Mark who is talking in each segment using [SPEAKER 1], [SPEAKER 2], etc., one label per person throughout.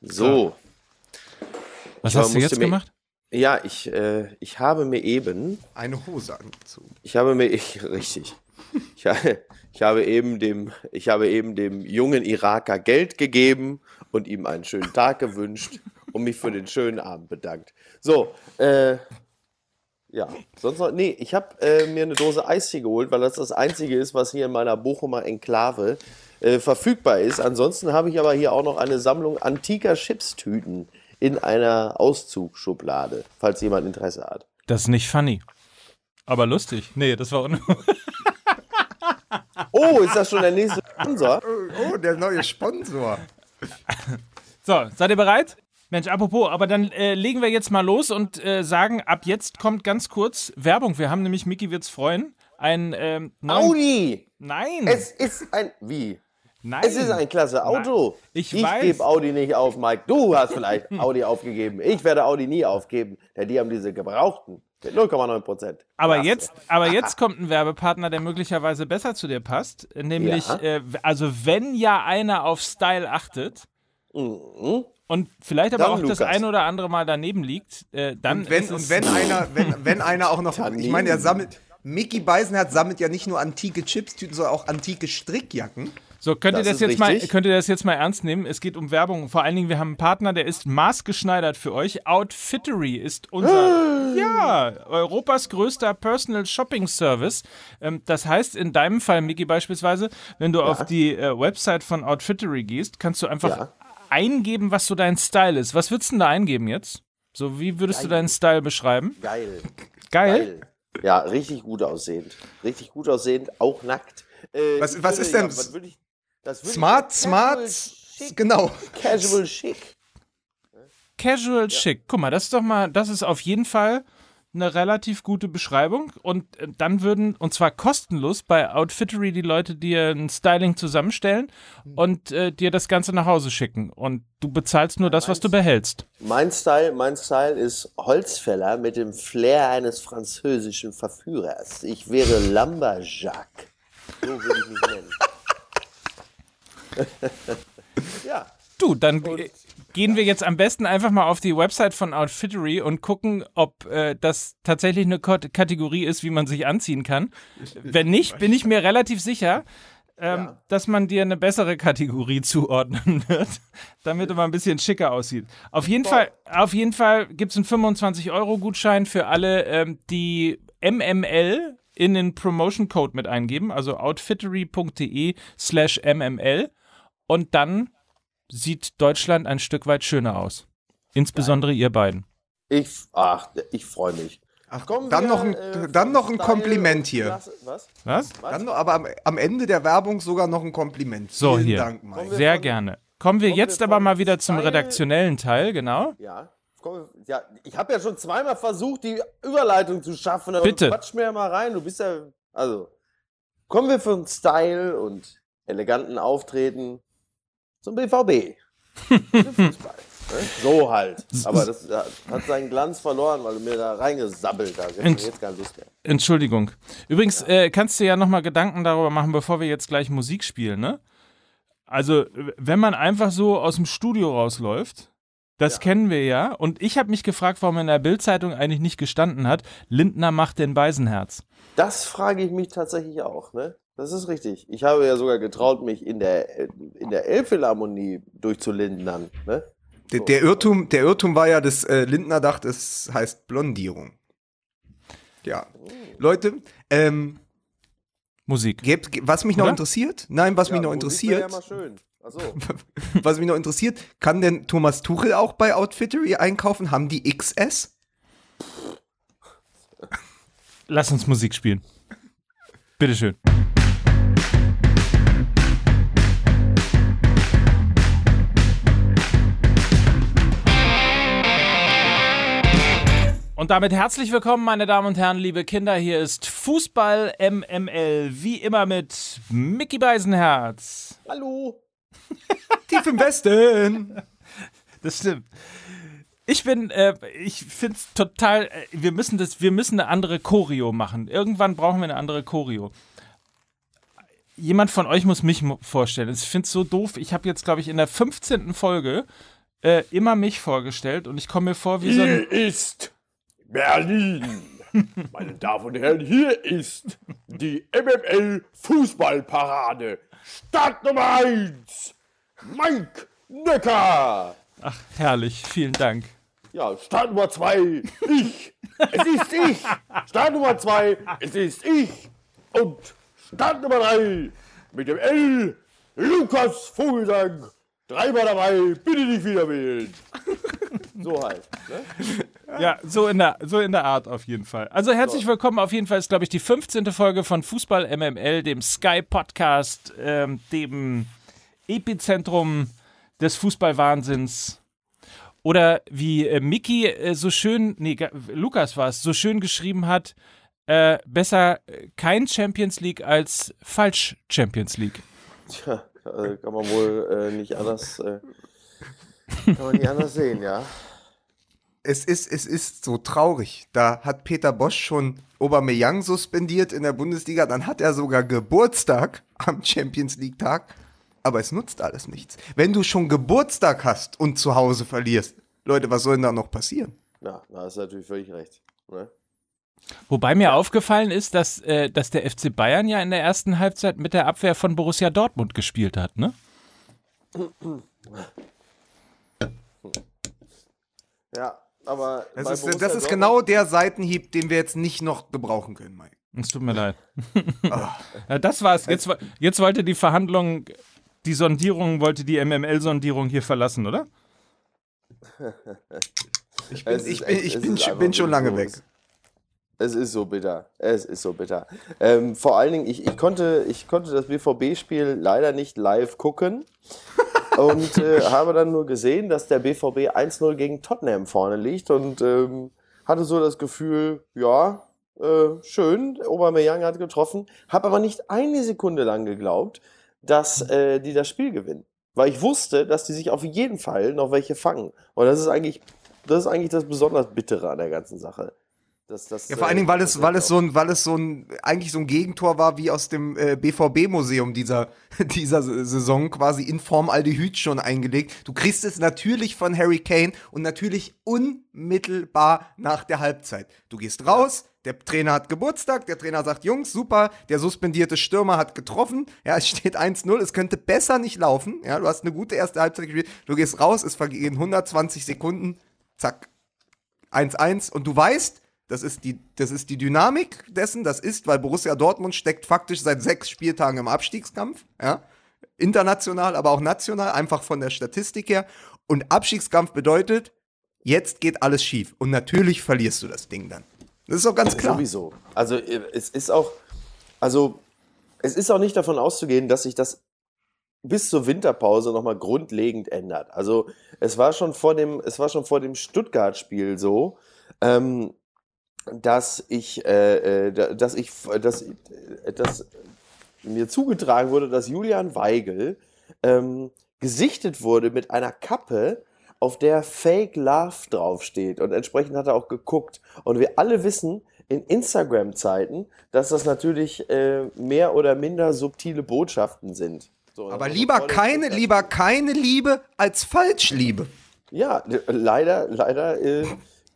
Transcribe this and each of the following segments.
[SPEAKER 1] So.
[SPEAKER 2] Was
[SPEAKER 1] Ich
[SPEAKER 2] hast du jetzt
[SPEAKER 1] mir-
[SPEAKER 2] gemacht?
[SPEAKER 1] Ja, ich, äh, ich habe mir eben,
[SPEAKER 3] Eine Hose angezogen.
[SPEAKER 1] ich habe mir, ich, richtig, ich, ich habe eben dem, ich habe eben dem jungen Iraker Geld gegeben und ihm einen schönen Tag gewünscht und mich für den schönen Abend bedankt. So, äh, ja, sonst noch, nee, ich habe äh, mir eine Dose Eistee geholt, weil das das einzige ist, was hier in meiner Bochumer Enklave äh, verfügbar ist. Ansonsten habe ich aber hier auch noch eine Sammlung antiker Chipstüten in einer Auszugsschublade, falls jemand Interesse hat.
[SPEAKER 2] Das ist nicht funny. Aber lustig. Nee, das war un
[SPEAKER 1] Oh, ist das schon der nächste Sponsor?
[SPEAKER 3] Oh, der neue Sponsor.
[SPEAKER 2] So, seid ihr bereit? Mensch, apropos, aber dann äh, legen wir jetzt mal los und äh, sagen, ab jetzt kommt ganz kurz Werbung. Wir haben nämlich, Mickey wird's freuen, ein ähm,
[SPEAKER 1] Audi!
[SPEAKER 2] Nein,
[SPEAKER 1] Es ist ein. Wie?
[SPEAKER 2] Nein.
[SPEAKER 1] Es ist ein klasse Auto.
[SPEAKER 2] Ich
[SPEAKER 1] ich
[SPEAKER 2] weiß.
[SPEAKER 1] gebe Audi nicht auf, Mike. Du hast vielleicht Audi aufgegeben. Ich werde Audi nie aufgeben, denn die haben diese gebrauchten. Mit 0,9 Prozent.
[SPEAKER 2] Aber jetzt, aber jetzt kommt ein Werbepartner, der möglicherweise besser zu dir passt. Nämlich,
[SPEAKER 1] Ja.
[SPEAKER 2] äh, also wenn ja einer auf Style achtet
[SPEAKER 1] Mhm.
[SPEAKER 2] und vielleicht aber
[SPEAKER 1] Dann
[SPEAKER 2] auch das
[SPEAKER 1] Lukas.
[SPEAKER 2] ein oder andere Mal daneben liegt, äh, dann
[SPEAKER 3] Und wenn,
[SPEAKER 2] ist es,
[SPEAKER 3] und wenn einer, wenn, wenn einer auch noch, ich meine, er sammelt, Mickey Beisenherz sammelt ja nicht nur antike Chipstüten, sondern auch antike Strickjacken.
[SPEAKER 2] So, könnt ihr
[SPEAKER 1] Das
[SPEAKER 2] jetzt mal,
[SPEAKER 1] richtig.
[SPEAKER 2] könnt ihr das jetzt mal ernst nehmen? Es geht um Werbung. Vor allen Dingen, wir haben einen Partner, der ist maßgeschneidert für euch. Outfittery ist unser, ja, Europas größter Personal Shopping Service. Ähm, das heißt, in deinem Fall, Miki, beispielsweise, wenn du auf die äh, Website von Outfittery gehst, kannst du einfach
[SPEAKER 1] Ja.
[SPEAKER 2] eingeben, was so dein Style ist. Was würdest du denn da eingeben jetzt? So, wie würdest du deinen Style beschreiben?
[SPEAKER 1] Geil.
[SPEAKER 2] Geil?
[SPEAKER 1] Geil. Ja, richtig gut aussehend. Richtig gut aussehend, auch nackt. Äh,
[SPEAKER 3] Was- was
[SPEAKER 1] würde-
[SPEAKER 3] ist denn
[SPEAKER 1] Ja, was würde ich,
[SPEAKER 3] Smart, smart,
[SPEAKER 1] Casual Schick.
[SPEAKER 3] genau.
[SPEAKER 1] Casual Schick.
[SPEAKER 2] Casual Chic. Guck mal, das ist doch mal, das ist auf jeden Fall eine relativ gute Beschreibung. Und äh, dann würden, und zwar kostenlos, bei Outfittery die Leute dir ein Styling zusammenstellen und äh, dir das Ganze nach Hause schicken. Und du bezahlst nur das, was du behältst.
[SPEAKER 1] Mein Style, mein Style ist Holzfäller mit dem Flair eines französischen Verführers. Ich wäre Lumberjack. So würde ich mich nennen. ja.
[SPEAKER 2] Du, dann äh, gehen wir jetzt am besten einfach mal auf die Website von Outfittery und gucken, ob äh, das tatsächlich eine Kot- Kategorie ist, wie man sich anziehen kann. Wenn nicht, bin ich mir relativ sicher, ähm,
[SPEAKER 1] Ja.
[SPEAKER 2] dass man dir eine bessere Kategorie zuordnen wird, damit du mal ein bisschen schicker aussieht. Auf jeden Fall, auf jeden Fall gibt es einen 25-Euro-Gutschein für alle, ähm, die MML in den Promotion Code mit eingeben, also outfittery.de slash MML. Und dann sieht Deutschland ein Stück weit schöner aus. Insbesondere ihr beiden.
[SPEAKER 1] Ich, ach, ich freue mich.
[SPEAKER 3] Ach,
[SPEAKER 1] Kommen
[SPEAKER 3] dann
[SPEAKER 1] wir,
[SPEAKER 3] noch ein,
[SPEAKER 1] äh,
[SPEAKER 3] dann noch ein
[SPEAKER 1] Style
[SPEAKER 3] Kompliment hier.
[SPEAKER 1] Klasse- Was?
[SPEAKER 2] Was?
[SPEAKER 3] Dann noch, aber am, am Ende der Werbung sogar noch ein Kompliment.
[SPEAKER 2] So,
[SPEAKER 3] Vielen
[SPEAKER 2] hier.
[SPEAKER 3] Dank, Mike.
[SPEAKER 2] Sehr
[SPEAKER 1] von-
[SPEAKER 2] gerne. Kommen wir
[SPEAKER 1] kommen
[SPEAKER 2] jetzt
[SPEAKER 1] wir
[SPEAKER 2] aber mal wieder zum
[SPEAKER 1] Style-
[SPEAKER 2] redaktionellen Teil, genau.
[SPEAKER 1] Ja. Komm, ja, ich habe ja schon zweimal versucht, die Überleitung zu schaffen. aber
[SPEAKER 2] Bitte.
[SPEAKER 1] Quatsch mir ja mal rein. Du bist ja. Also, kommen wir von Style und eleganten Auftreten zum BVB. Fußball. ne? So halt. Aber das hat hat seinen Glanz verloren, weil du mir da reingesabbelt hast.
[SPEAKER 2] Ent-
[SPEAKER 1] jetzt keine Lust mehr.
[SPEAKER 2] Entschuldigung. Übrigens, äh, kannst du ja nochmal Gedanken darüber machen, bevor wir jetzt gleich Musik spielen, ne? Also, wenn man einfach so aus dem Studio rausläuft, das
[SPEAKER 1] Ja.
[SPEAKER 2] kennen wir ja. Und ich habe mich gefragt, warum in der Bildzeitung eigentlich nicht gestanden hat, Lindner macht den Beisenherz.
[SPEAKER 1] Das frage ich mich tatsächlich auch, ne? Das ist richtig. Ich habe ja sogar getraut, mich in der, in der Elbphilharmonie durchzulindern, ne?
[SPEAKER 3] Der, der, Irrtum, der Irrtum war ja, dass äh, Lindner dachte, es heißt Blondierung. Ja. Leute, ähm,
[SPEAKER 2] Musik.
[SPEAKER 3] gebt, ge- was mich noch
[SPEAKER 2] Oder?
[SPEAKER 3] interessiert, nein, was mich noch
[SPEAKER 1] Musik wäre
[SPEAKER 3] interessiert,
[SPEAKER 1] Ja mal schön. Achso.
[SPEAKER 3] was mich noch interessiert, kann denn Thomas Tuchel auch bei Outfittery einkaufen? Haben die XS?
[SPEAKER 2] Lass uns Musik spielen. Bitteschön. Und damit herzlich willkommen, meine Damen und Herren, liebe Kinder. Hier ist Fußball MML, wie immer mit Mickey Beisenherz.
[SPEAKER 1] Hallo.
[SPEAKER 3] Tief im Westen.
[SPEAKER 2] Das stimmt. Ich bin, äh, ich finde es total, äh, wir müssen das, wir müssen eine andere Choreo machen. Irgendwann brauchen wir eine andere Choreo. Jemand von euch muss mich vorstellen. Ich finde es so doof. Ich habe jetzt, glaube ich, in der 15. Folge äh, immer mich vorgestellt und ich komme mir vor wie so ein.
[SPEAKER 1] Ist Berlin. Meine Damen und Herren, hier ist die MML Fußballparade. Start Nummer 1. Mike Necker.
[SPEAKER 2] Ach, herrlich, vielen Dank.
[SPEAKER 1] Ja, Start Nummer 2. Ich. Es ist ich. Start Nummer 2. Es ist ich. Und Start Nummer 3. Mit dem L. Lukas Vogelsang. Dreimal dabei. Bitte nicht wieder wählen. So halt. Ne?
[SPEAKER 2] Ja, so in, der, so in der Art auf jeden Fall. Also herzlich willkommen. Auf jeden Fall ist, glaube ich, die 15. Folge von Fußball MML, dem Sky Podcast, ähm, dem Epizentrum des Fußballwahnsinns. Oder wie äh, Mickey äh, so schön, nee, Lukas war es, so schön geschrieben hat, äh, besser äh, kein Champions League als falsch Champions League.
[SPEAKER 1] Tja, äh, kann man wohl äh, nicht anders. Äh, kann man nicht anders sehen, ja.
[SPEAKER 3] Es ist, es ist so traurig. Da hat Peter Bosch schon Aubameyang suspendiert in der Bundesliga. Dann hat er sogar Geburtstag am Champions League Tag. Aber es nutzt alles nichts. Wenn du schon Geburtstag hast und zu Hause verlierst, Leute, was soll denn da noch passieren?
[SPEAKER 1] Ja, da hast du natürlich völlig recht. Ne?
[SPEAKER 2] Wobei mir aufgefallen ist, dass, äh, dass der FC Bayern ja in der ersten Halbzeit mit der Abwehr von Borussia Dortmund gespielt hat, ne?
[SPEAKER 1] Ja, aber.
[SPEAKER 3] Das ist, das ist genau der Seitenhieb, den wir jetzt nicht noch gebrauchen können, Mike.
[SPEAKER 2] Es tut mir leid. ja, das war's. Jetzt, jetzt wollte die Verhandlung, die Sondierung, wollte die MML-Sondierung hier verlassen, oder?
[SPEAKER 3] Ich bin, ich bin,
[SPEAKER 1] echt-
[SPEAKER 3] ich bin, bin schon lange weg.
[SPEAKER 1] Es ist so bitter. Es ist so bitter. Ähm, vor allen Dingen, ich, ich, konnte, ich konnte das BVB-Spiel leider nicht live gucken und äh, habe dann nur gesehen, dass der BVB 1-0 gegen Tottenham vorne liegt und ähm, hatte so das Gefühl, ja, äh, schön, Aubameyang hat getroffen, habe aber nicht eine Sekunde lang geglaubt, dass äh, die das Spiel gewinnen. Weil ich wusste, dass die sich auf jeden Fall noch welche fangen. Und das ist eigentlich das, ist eigentlich das besonders Bittere an der ganzen Sache. Das, das,
[SPEAKER 3] Ja, vor
[SPEAKER 1] äh,
[SPEAKER 3] allen Dingen, weil es,
[SPEAKER 1] das-
[SPEAKER 3] weil es so ein, weil es so ein, eigentlich so ein Gegentor war wie aus dem äh, BVB-Museum dieser, dieser Saison, quasi in Form Aldehyd schon eingelegt. Du kriegst es natürlich von Harry Kane und natürlich unmittelbar nach der Halbzeit. Du gehst raus, der Trainer hat Geburtstag, der Trainer sagt, Jungs, super, der suspendierte Stürmer hat getroffen, ja, es steht 1-0, es könnte besser nicht laufen, ja, du hast eine gute erste Halbzeit gespielt, du gehst raus, es vergehen 120 Sekunden, zack, 1-1 und du weißt, das ist, die, das ist die Dynamik dessen, das ist, weil Borussia Dortmund steckt faktisch seit sechs Spieltagen im Abstiegskampf, ja. International, aber auch national, einfach von der Statistik her. Und Abstiegskampf bedeutet, jetzt geht alles schief. Und natürlich verlierst du das Ding dann. Das ist doch ganz klar.
[SPEAKER 1] Sowieso. Also es ist auch, also es ist auch nicht davon auszugehen, dass sich das bis zur Winterpause nochmal grundlegend ändert. Also es war schon vor dem, es war schon vor dem Stuttgart-Spiel so, ähm, dass ich, äh, äh, da- dass ich, dass, äh, dass mir zugetragen wurde, dass Julian Weigel ähm, gesichtet wurde mit einer Kappe, auf der Fake Love draufsteht. Und entsprechend hat er auch geguckt. Und wir alle wissen in Instagram-Zeiten, dass das natürlich äh, mehr oder minder subtile Botschaften sind. So,
[SPEAKER 3] Aber lieber keine, lieber keine Liebe als Falschliebe.
[SPEAKER 1] Ja, leider, leider äh,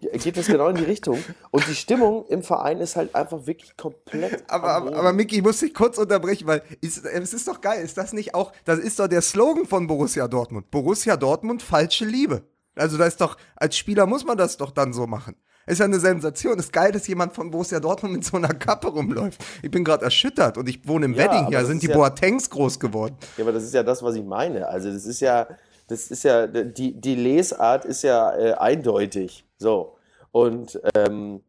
[SPEAKER 1] geht das genau in die Richtung. Und die Stimmung im Verein ist halt einfach wirklich komplett.
[SPEAKER 3] Aber, aber, aber Miki, ich muss dich kurz unterbrechen, weil ist, es ist doch geil. Ist das nicht auch, das ist doch der Slogan von Borussia Dortmund. Borussia Dortmund, falsche Liebe. Also da ist doch, als Spieler muss man das doch dann so machen. Ist ja eine Sensation. Ist geil, dass jemand von Borussia Dortmund mit so einer Kappe rumläuft. Ich bin gerade erschüttert und ich wohne im
[SPEAKER 1] Ja,
[SPEAKER 3] Wedding hier. Sind die
[SPEAKER 1] ja-
[SPEAKER 3] Boatengs groß geworden.
[SPEAKER 1] Ja, aber das ist ja das, was ich meine. Also das ist ja, das ist ja, die, die Lesart ist ja äh, eindeutig. So. Und, ähm,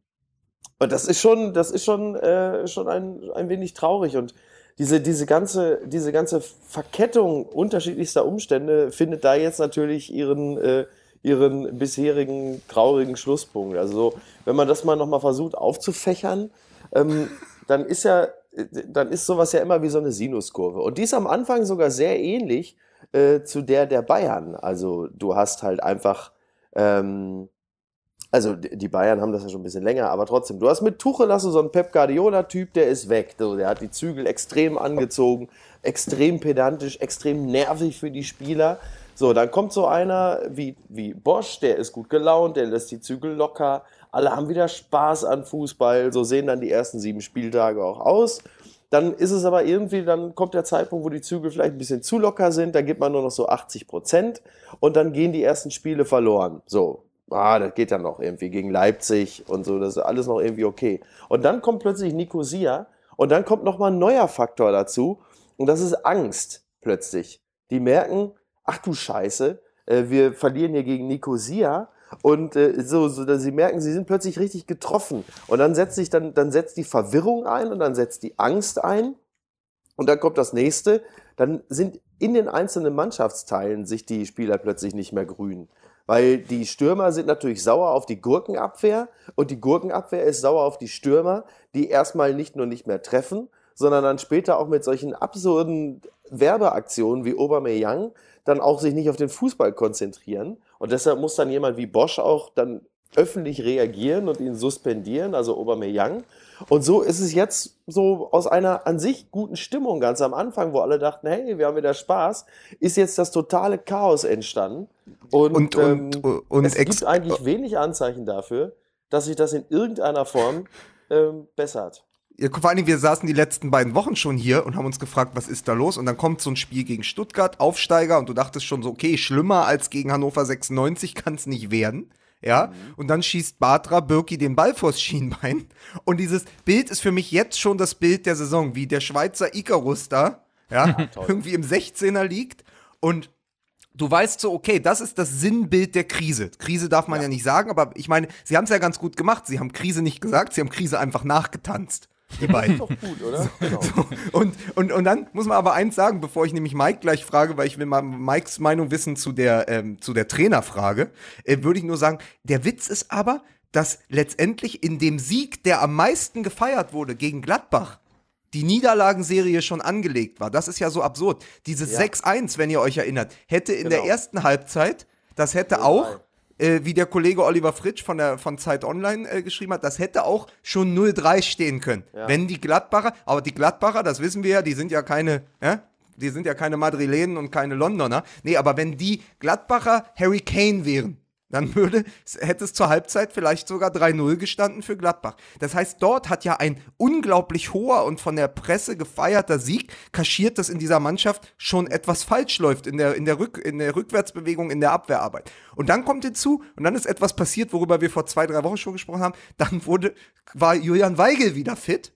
[SPEAKER 1] und das ist schon, das ist schon, äh, schon ein, ein wenig traurig. Und diese, diese ganze, diese ganze Verkettung unterschiedlichster Umstände findet da jetzt natürlich ihren, äh, ihren bisherigen traurigen Schlusspunkt. Also so, wenn man das mal nochmal versucht aufzufächern, ähm, dann ist ja, dann ist sowas ja immer wie so eine Sinuskurve. Und die ist am Anfang sogar sehr ähnlich äh, zu der der Bayern. Also du hast halt einfach, ähm, also die Bayern haben das ja schon ein bisschen länger, aber trotzdem, du hast mit Tuchel hast so einen Pep Guardiola-Typ, der ist weg. So, der hat die Zügel extrem angezogen, extrem pedantisch, extrem nervig für die Spieler. So, dann kommt so einer wie, wie Bosch, der ist gut gelaunt, der lässt die Zügel locker, alle haben wieder Spaß an Fußball, so sehen dann die ersten sieben Spieltage auch aus. Dann ist es aber irgendwie, dann kommt der Zeitpunkt, wo die Zügel vielleicht ein bisschen zu locker sind, da gibt man nur noch so 80 Prozent und dann gehen die ersten Spiele verloren. So, ah, das geht dann noch irgendwie gegen Leipzig und so, das ist alles noch irgendwie okay. Und dann kommt plötzlich Nicosia und dann kommt nochmal ein neuer Faktor dazu und das ist Angst plötzlich. Die merken, ach du Scheiße, äh, wir verlieren hier gegen Nicosia und äh, so, so dass sie merken, sie sind plötzlich richtig getroffen und dann setzt sich dann dann setzt die Verwirrung ein und dann setzt die Angst ein und dann kommt das nächste, dann sind in den einzelnen Mannschaftsteilen sich die Spieler plötzlich nicht mehr grün. Weil die Stürmer sind natürlich sauer auf die Gurkenabwehr und die Gurkenabwehr ist sauer auf die Stürmer, die erstmal nicht nur nicht mehr treffen, sondern dann später auch mit solchen absurden Werbeaktionen wie Aubameyang dann auch sich nicht auf den Fußball konzentrieren. Und deshalb muss dann jemand wie Bosch auch dann öffentlich reagieren und ihn suspendieren, also Aubameyang. Und so ist es jetzt so aus einer an sich guten Stimmung ganz am Anfang, wo alle dachten, hey, wir haben wieder Spaß, ist jetzt das totale Chaos entstanden. Und,
[SPEAKER 3] Und- und-
[SPEAKER 1] ähm,
[SPEAKER 3] und
[SPEAKER 1] es gibt eigentlich wenig Anzeichen dafür, dass sich das in irgendeiner Form ähm, bessert.
[SPEAKER 3] Ja, vor allem, wir saßen die letzten beiden Wochen schon hier und haben uns gefragt, was ist da los? Und dann kommt so ein Spiel gegen Stuttgart, Aufsteiger, und du dachtest schon so, okay, schlimmer als gegen Hannover 96 kann es nicht werden. Ja, und dann schießt Batra Birki den Ball vors Schienbein. Und dieses Bild ist für mich jetzt schon das Bild der Saison, wie der Schweizer Icarus da, ja, irgendwie im 16er liegt. Und du weißt so, okay, das ist das Sinnbild der Krise. Krise darf man ja, nicht sagen, aber ich meine, sie haben es ja ganz gut gemacht. Sie haben Krise nicht gesagt, sie haben Krise einfach nachgetanzt. Die beiden.
[SPEAKER 1] Doch gut, oder? Genau.
[SPEAKER 3] Und, und, und dann muss man aber eins sagen, bevor ich nämlich Mike gleich frage, weil ich will mal Mikes Meinung wissen zu der, ähm, zu der Trainerfrage, äh, würde ich nur sagen, der Witz ist aber, dass letztendlich in dem Sieg, der am meisten gefeiert wurde gegen Gladbach, die Niederlagenserie schon angelegt war. Das ist ja so absurd. Dieses
[SPEAKER 1] Ja.
[SPEAKER 3] 6-1, wenn ihr euch erinnert, hätte in der
[SPEAKER 1] Genau.
[SPEAKER 3] ersten Halbzeit, das hätte
[SPEAKER 1] 0-3.
[SPEAKER 3] auch äh, wie der Kollege Oliver Fritsch von der von Zeit Online äh, geschrieben hat, das hätte auch schon 0-3 stehen können.
[SPEAKER 1] Ja.
[SPEAKER 3] Wenn die Gladbacher, aber die Gladbacher, das wissen wir ja, die sind ja keine, ja, die sind ja keine Madrilenen und keine Londoner. Nee, aber wenn die Gladbacher Harry Kane wären, dann würde, hätte es zur Halbzeit vielleicht sogar 3-0 gestanden für Gladbach. Das heißt, dort hat ja ein unglaublich hoher und von der Presse gefeierter Sieg kaschiert, dass in dieser Mannschaft schon etwas falsch läuft in der, in der, Rück, in der Rückwärtsbewegung, in der Abwehrarbeit. Und dann kommt hinzu, und dann ist etwas passiert, worüber wir vor zwei, drei Wochen schon gesprochen haben, dann wurde, war Julian Weigel wieder fit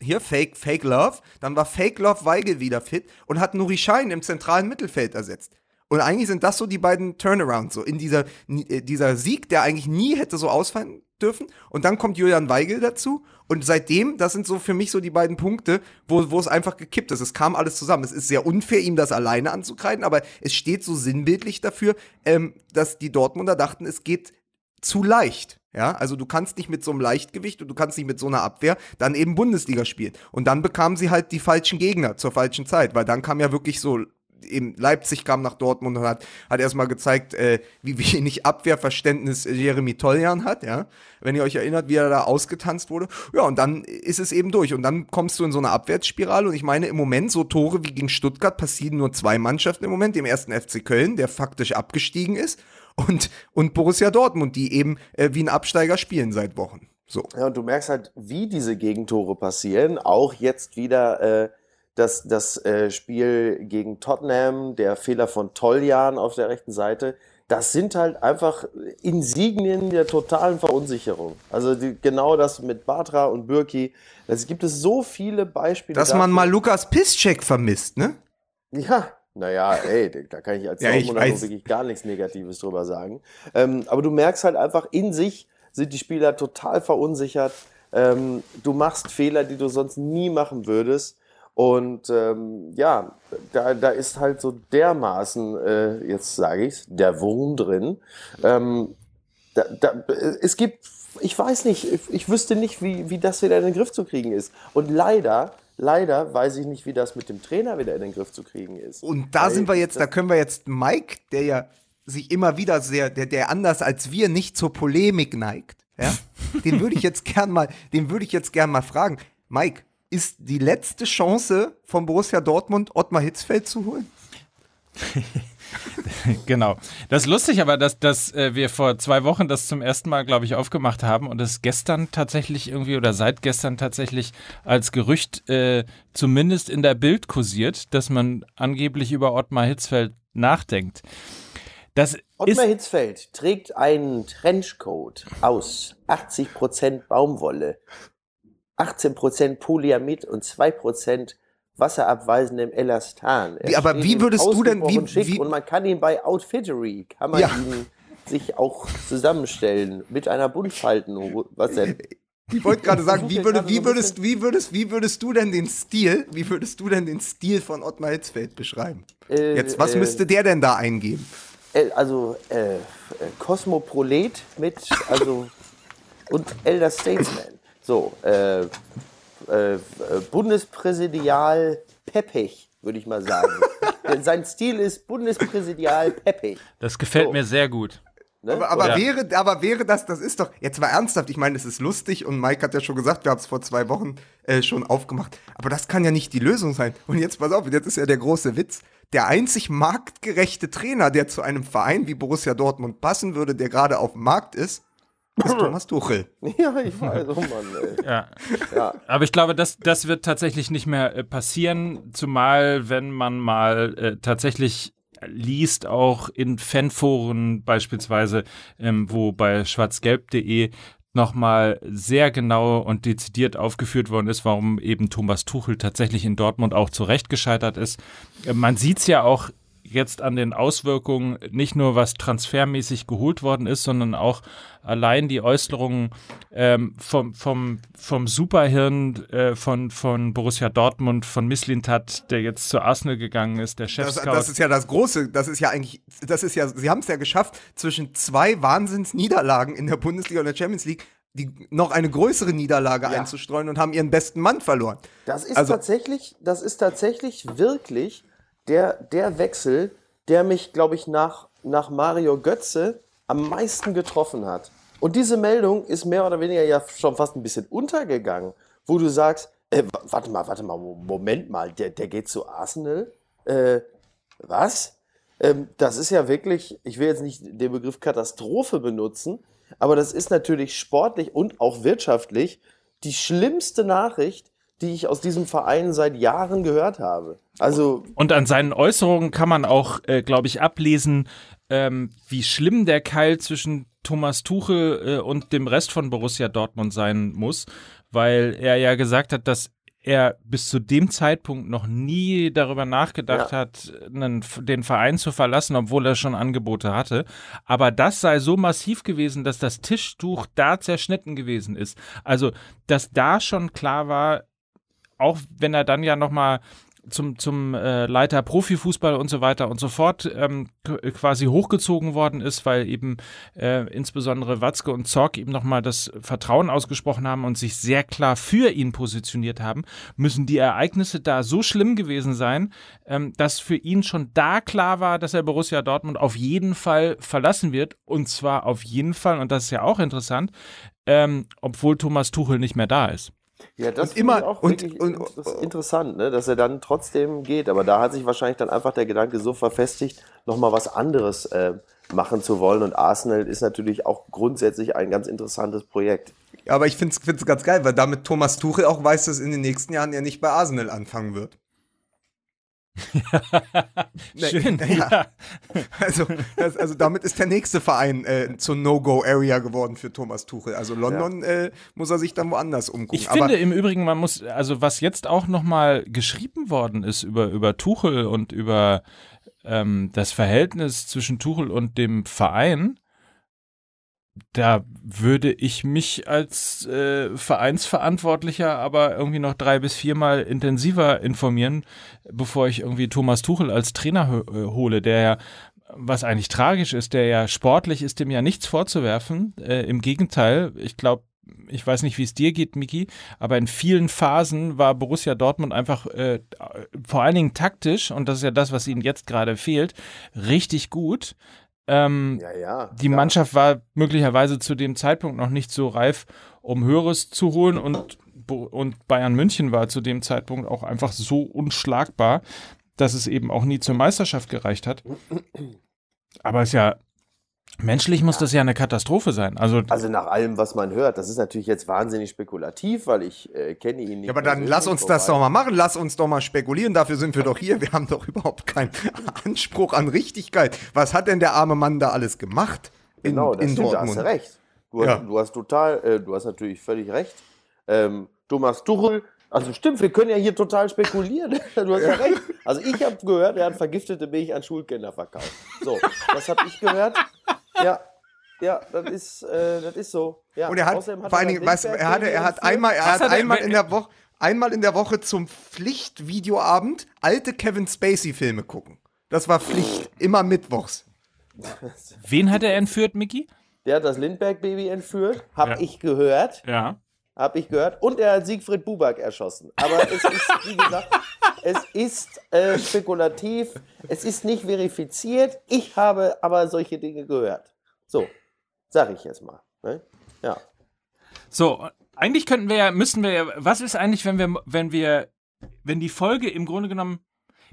[SPEAKER 3] hier Fake, Fake Love, dann war Fake Love Weigel wieder fit und hat Nuri Schein im zentralen Mittelfeld ersetzt. Und eigentlich sind das so die beiden Turnarounds, so in dieser, äh, dieser Sieg, der eigentlich nie hätte so ausfallen dürfen. Und dann kommt Julian Weigel dazu. Und seitdem, das sind so für mich so die beiden Punkte, wo, wo es einfach gekippt ist. Es kam alles zusammen. Es ist sehr unfair, ihm das alleine anzukreiden, aber es steht so sinnbildlich dafür, ähm, dass die Dortmunder dachten, es geht zu leicht. Ja, also du kannst nicht mit so einem Leichtgewicht und du kannst nicht mit so einer Abwehr dann eben Bundesliga spielen. Und dann bekamen sie halt die falschen Gegner zur falschen Zeit, weil dann kam ja wirklich so eben Leipzig kam nach Dortmund und hat, hat erstmal gezeigt, äh, wie wenig Abwehrverständnis Jeremy Toljan hat, ja. Wenn ihr euch erinnert, wie er da ausgetanzt wurde. Ja, und dann ist es eben durch. Und dann kommst du in so eine Abwärtsspirale. Und ich meine, im Moment, so Tore wie gegen Stuttgart passieren nur zwei Mannschaften im Moment. Dem ersten FC Köln, der faktisch abgestiegen ist. Und, und Borussia Dortmund, die eben äh, wie ein Absteiger spielen seit Wochen. So.
[SPEAKER 1] Ja, und du merkst halt, wie diese Gegentore passieren. Auch jetzt wieder äh, das, das äh, Spiel gegen Tottenham, der Fehler von Toljan auf der rechten Seite. Das sind halt einfach Insignien der totalen Verunsicherung. Also die, genau das mit Batra und Bürki. Es gibt es so viele Beispiele.
[SPEAKER 3] Dass man
[SPEAKER 1] dafür.
[SPEAKER 3] mal Lukas Piszczek vermisst, ne?
[SPEAKER 1] Ja, naja, ey, da kann ich als
[SPEAKER 3] Ja, ich
[SPEAKER 1] wirklich gar nichts Negatives drüber sagen. Ähm, aber du merkst halt einfach, in sich sind die Spieler total verunsichert. Ähm, du machst Fehler, die du sonst nie machen würdest. Und ähm, ja, da, da ist halt so dermaßen, äh, jetzt sage ich's, der Wurm drin. Ähm, da, da, es gibt, ich weiß nicht, ich, ich wüsste nicht, wie, wie das wieder in den Griff zu kriegen ist. Und leider, leider weiß ich nicht, wie das mit dem Trainer wieder in den Griff zu kriegen ist.
[SPEAKER 3] Und da
[SPEAKER 1] Weil
[SPEAKER 3] sind wir jetzt, da können wir jetzt Mike, der ja sich immer wieder sehr, der, der anders als wir nicht zur Polemik neigt, ja, den würde ich jetzt gern mal, den würde ich jetzt gern mal fragen. Mike, ist die letzte Chance von Borussia Dortmund, Ottmar Hitzfeld zu holen?
[SPEAKER 2] genau. Das ist lustig, aber dass, dass äh, wir vor zwei Wochen das zum ersten Mal, glaube ich, aufgemacht haben und es gestern tatsächlich irgendwie oder seit gestern tatsächlich als Gerücht äh, zumindest in der Bild kursiert, dass man angeblich über Ottmar Hitzfeld nachdenkt. Das
[SPEAKER 1] Ottmar Hitzfeld trägt einen Trenchcoat aus 80% Baumwolle, 18% Polyamid und 2% wasserabweisendem Elastan. Er
[SPEAKER 3] aber wie würdest du denn- wie- wie-
[SPEAKER 1] und man kann ihn bei Outfittery, kann man
[SPEAKER 3] Ja.
[SPEAKER 1] ihn sich auch zusammenstellen mit einer Buntfalten. Was denn?
[SPEAKER 3] Ich wollte gerade sagen, wie, würde, wie, würdest, wie, würdest, wie würdest du denn den Stil, wie würdest du denn den Stil von Ottmar Hitzfeld beschreiben?
[SPEAKER 1] Äh,
[SPEAKER 3] Jetzt, was
[SPEAKER 1] äh,
[SPEAKER 3] müsste der denn da eingeben?
[SPEAKER 1] El- also äh, äh, Kosmoprolet mit, also und Elder Statesman. So, äh, äh, Bundespräsidial peppig, würde ich mal sagen. Denn Sein Stil ist Bundespräsidial peppig.
[SPEAKER 2] das gefällt
[SPEAKER 1] So.
[SPEAKER 2] mir sehr gut.
[SPEAKER 1] Ne?
[SPEAKER 3] Aber, aber,
[SPEAKER 2] Ja.
[SPEAKER 3] wäre, aber wäre das, das ist doch, jetzt mal ernsthaft, ich meine, es ist lustig und Mike hat ja schon gesagt, wir haben es vor zwei Wochen äh, schon aufgemacht, aber das kann ja nicht die Lösung sein. Und jetzt pass auf, jetzt ist ja der große Witz. Der einzig marktgerechte Trainer, der zu einem Verein wie Borussia Dortmund passen würde, der gerade auf dem Markt ist, ist Thomas Tuchel.
[SPEAKER 1] ja, ich weiß, oh Mann, ey.
[SPEAKER 2] Ja.
[SPEAKER 1] Ja.
[SPEAKER 2] Aber ich glaube, das, das wird tatsächlich nicht mehr äh, passieren, zumal wenn man mal äh, tatsächlich liest, auch in Fanforen beispielsweise, ähm, wo bei schwarzgelb.de nochmal sehr genau und dezidiert aufgeführt worden ist, warum eben Thomas Tuchel tatsächlich in Dortmund auch zurecht gescheitert ist. Äh, man sieht es ja auch jetzt an den Auswirkungen, nicht nur was transfermäßig geholt worden ist, sondern auch allein die Äußerungen ähm, vom, vom, vom Superhirn äh, von, von Borussia Dortmund, von Misslintat, der jetzt zu Arsenal gegangen ist, der
[SPEAKER 3] Das,
[SPEAKER 2] Chefscout.
[SPEAKER 3] das ist ja das Große, das ist ja eigentlich, das ist ja, sie haben es ja geschafft, zwischen zwei Wahnsinnsniederlagen in der Bundesliga und der Champions League die noch eine größere Niederlage
[SPEAKER 1] Ja.
[SPEAKER 3] einzustreuen und haben ihren besten Mann verloren.
[SPEAKER 1] Das ist
[SPEAKER 3] Also-
[SPEAKER 1] tatsächlich, das ist tatsächlich wirklich der, der Wechsel, der mich, glaube ich, nach, nach Mario Götze am meisten getroffen hat. Und diese Meldung ist mehr oder weniger ja schon fast ein bisschen untergegangen, wo du sagst, äh, wa- warte mal, warte mal, Mo- Moment mal, der, der geht zu Arsenal? Äh, was? Ähm, das ist ja wirklich, ich will jetzt nicht den Begriff Katastrophe benutzen, aber das ist natürlich sportlich und auch wirtschaftlich die schlimmste Nachricht, die ich aus diesem Verein seit Jahren gehört habe. Also,
[SPEAKER 2] Und an seinen Äußerungen kann man auch, äh, glaube ich, ablesen, ähm, wie schlimm der Keil zwischen Thomas Tuchel äh, und dem Rest von Borussia Dortmund sein muss, weil er ja gesagt hat, dass er bis zu dem Zeitpunkt noch nie darüber nachgedacht
[SPEAKER 1] Ja.
[SPEAKER 2] hat, einen, den Verein zu verlassen, obwohl er schon Angebote hatte. Aber das sei so massiv gewesen, dass das Tischtuch da zerschnitten gewesen ist. Also, dass da schon klar war, auch wenn er dann ja nochmal zum, zum äh, Leiter Profifußball und so weiter und so fort ähm, quasi hochgezogen worden ist, weil eben äh, insbesondere Watzke und Zorc ihm nochmal das Vertrauen ausgesprochen haben und sich sehr klar für ihn positioniert haben, müssen die Ereignisse da so schlimm gewesen sein, ähm, dass für ihn schon da klar war, dass er Borussia Dortmund auf jeden Fall verlassen wird und zwar auf jeden Fall, und das ist ja auch interessant, ähm, obwohl Thomas Tuchel nicht mehr da ist.
[SPEAKER 1] Ja, das
[SPEAKER 3] Und immer-
[SPEAKER 1] auch
[SPEAKER 3] und- und-
[SPEAKER 1] das ist interessant, ne, dass er dann trotzdem geht. Aber da hat sich wahrscheinlich dann einfach der Gedanke so verfestigt, nochmal was anderes äh, machen zu wollen. Und Arsenal ist natürlich auch grundsätzlich ein ganz interessantes Projekt.
[SPEAKER 3] Ja, aber ich finde es ganz geil, weil damit Thomas Tuchel auch weiß, dass in den nächsten Jahren er nicht bei Arsenal anfangen wird.
[SPEAKER 2] Schön.
[SPEAKER 3] ja.
[SPEAKER 2] Ja.
[SPEAKER 3] Also, das, also damit ist der nächste Verein äh, zur No-Go-Area geworden für Thomas Tuchel. Also London äh, muss er sich dann woanders umgucken.
[SPEAKER 2] Ich
[SPEAKER 3] aber
[SPEAKER 2] finde im Übrigen, man muss, also was jetzt auch nochmal geschrieben worden ist über, über Tuchel und über ähm, das Verhältnis zwischen Tuchel und dem Verein, da würde ich mich als äh, Vereinsverantwortlicher aber irgendwie noch drei bis viermal intensiver informieren, bevor ich irgendwie Thomas Tuchel als Trainer ho äh, hole, der ja was eigentlich tragisch ist, der ja sportlich ist dem ja nichts vorzuwerfen. Äh, Im Gegenteil, ich glaube, ich weiß nicht, wie es dir geht, Miki, aber in vielen Phasen war Borussia Dortmund einfach äh, vor allen Dingen taktisch, und das ist ja das, was ihnen jetzt gerade fehlt, richtig gut. Ähm,
[SPEAKER 1] Ja, ja.
[SPEAKER 2] die
[SPEAKER 1] klar.
[SPEAKER 2] Mannschaft war möglicherweise zu dem Zeitpunkt noch nicht so reif, um Höheres zu holen und, und Bayern München war zu dem Zeitpunkt auch einfach so unschlagbar, dass es eben auch nie zur Meisterschaft gereicht hat. Aber es ist ja, menschlich muss das ja eine Katastrophe sein. Also,
[SPEAKER 1] Also nach allem, was man hört, das ist natürlich jetzt wahnsinnig spekulativ, weil ich äh, kenne ihn nicht.
[SPEAKER 3] Ja, aber dann lass uns das
[SPEAKER 1] wobei-
[SPEAKER 3] doch mal machen. Lass uns doch mal spekulieren. Dafür sind wir doch hier. Wir haben doch überhaupt keinen Anspruch an Richtigkeit. Was hat denn der arme Mann da alles gemacht in,
[SPEAKER 1] Genau, das
[SPEAKER 3] in
[SPEAKER 1] stimmt, da hast
[SPEAKER 3] Dortmund?
[SPEAKER 1] du recht. Du,
[SPEAKER 3] Ja.
[SPEAKER 1] hast, du hast total, äh, du hast natürlich völlig recht. Ähm, Thomas Tuchel, also stimmt, wir können ja hier total spekulieren. Du hast ja, recht. Also ich habe gehört, er hat vergiftete Milch an Schulkinder verkauft. So, das habe ich gehört. Ja, ja, das ist, äh, das ist so. Ja,
[SPEAKER 3] Und er hat,
[SPEAKER 1] außerdem
[SPEAKER 3] vor allen
[SPEAKER 1] er
[SPEAKER 3] Dingen, weißt du, er hatte, er hat einmal, er hat
[SPEAKER 2] hat
[SPEAKER 3] einmal in der Woche, einmal in der Woche zum Pflichtvideoabend alte Kevin Spacey Filme gucken. Das war Pflicht, immer mittwochs.
[SPEAKER 2] wen hat er entführt, Mickey?
[SPEAKER 1] Der hat das Lindbergh-Baby entführt, habe
[SPEAKER 2] Ja.
[SPEAKER 1] ich gehört.
[SPEAKER 2] Ja.
[SPEAKER 1] Habe ich gehört. Und er hat Siegfried Buback erschossen. Aber es ist, wie gesagt, es ist äh, spekulativ. Es ist nicht verifiziert. Ich habe aber solche Dinge gehört. So, sag ich jetzt mal. Ne? Ja.
[SPEAKER 2] So, eigentlich könnten wir ja, müssten wir ja, was ist eigentlich, wenn wir, wenn wir, wenn die Folge im Grunde genommen,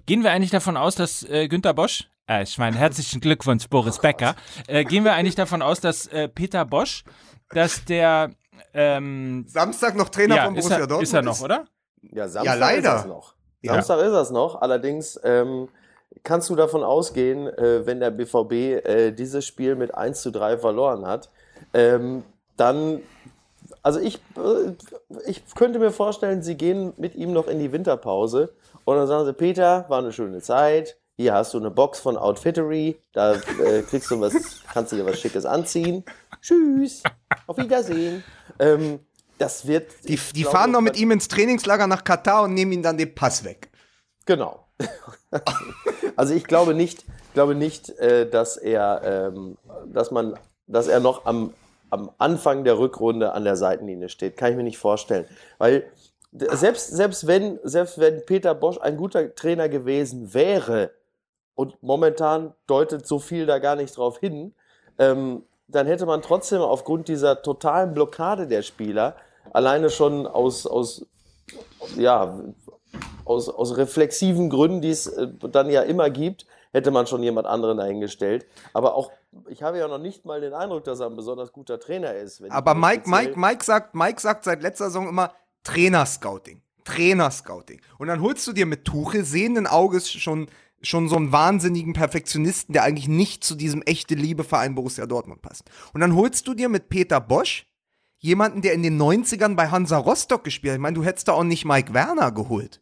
[SPEAKER 2] gehen wir eigentlich davon aus, dass äh, Günter Bosch, äh, ich meine, herzlichen Glückwunsch, Boris Becker, äh, gehen wir eigentlich davon aus, dass äh, Peter Bosch, dass der, ähm,
[SPEAKER 3] Samstag noch Trainer
[SPEAKER 2] ja,
[SPEAKER 3] von
[SPEAKER 2] ist
[SPEAKER 3] Borussia
[SPEAKER 2] er,
[SPEAKER 3] Dortmund
[SPEAKER 2] ist er noch, oder?
[SPEAKER 1] Ja, Samstag
[SPEAKER 3] leider.
[SPEAKER 1] ist das noch.
[SPEAKER 3] Ja.
[SPEAKER 1] Samstag ist das noch. Allerdings ähm, kannst du davon ausgehen, äh, wenn der BVB äh, dieses Spiel mit 1 zu 3 verloren hat, ähm, dann, also ich, äh, ich könnte mir vorstellen, sie gehen mit ihm noch in die Winterpause und dann sagen sie, Peter, war eine schöne Zeit. Hier hast du eine Box von Outfittery, da äh, kriegst du was, kannst du dir was Schickes anziehen. Tschüss, auf Wiedersehen. Ähm, das wird.
[SPEAKER 3] Die, die
[SPEAKER 1] glaube,
[SPEAKER 3] fahren noch mit ihm ins Trainingslager nach Katar und nehmen ihm dann den Pass weg.
[SPEAKER 1] Genau. also ich glaube nicht, glaube nicht, äh, dass er, ähm, dass man, dass er noch am, am Anfang der Rückrunde an der Seitenlinie steht. Kann ich mir nicht vorstellen, weil selbst selbst wenn selbst wenn Peter Bosch ein guter Trainer gewesen wäre und momentan deutet so viel da gar nicht drauf hin, ähm, dann hätte man trotzdem aufgrund dieser totalen Blockade der Spieler alleine schon aus aus ja, aus, aus reflexiven Gründen, die es äh, dann ja immer gibt, hätte man schon jemand anderen dahingestellt. Aber auch, ich habe ja noch nicht mal den Eindruck, dass er ein besonders guter Trainer ist.
[SPEAKER 3] Aber Mike, Mike, Mike sagt, Mike sagt seit letzter Saison immer Trainerscouting. Trainerscouting. Und dann holst du dir mit Tuchel sehenden Auges schon, schon so einen wahnsinnigen Perfektionisten, der eigentlich nicht zu diesem echte Liebeverein Borussia Dortmund passt. Und dann holst du dir mit Peter Bosch jemanden, der in den 90ern bei Hansa Rostock gespielt hat. Ich meine, du hättest da auch nicht Mike Werner geholt.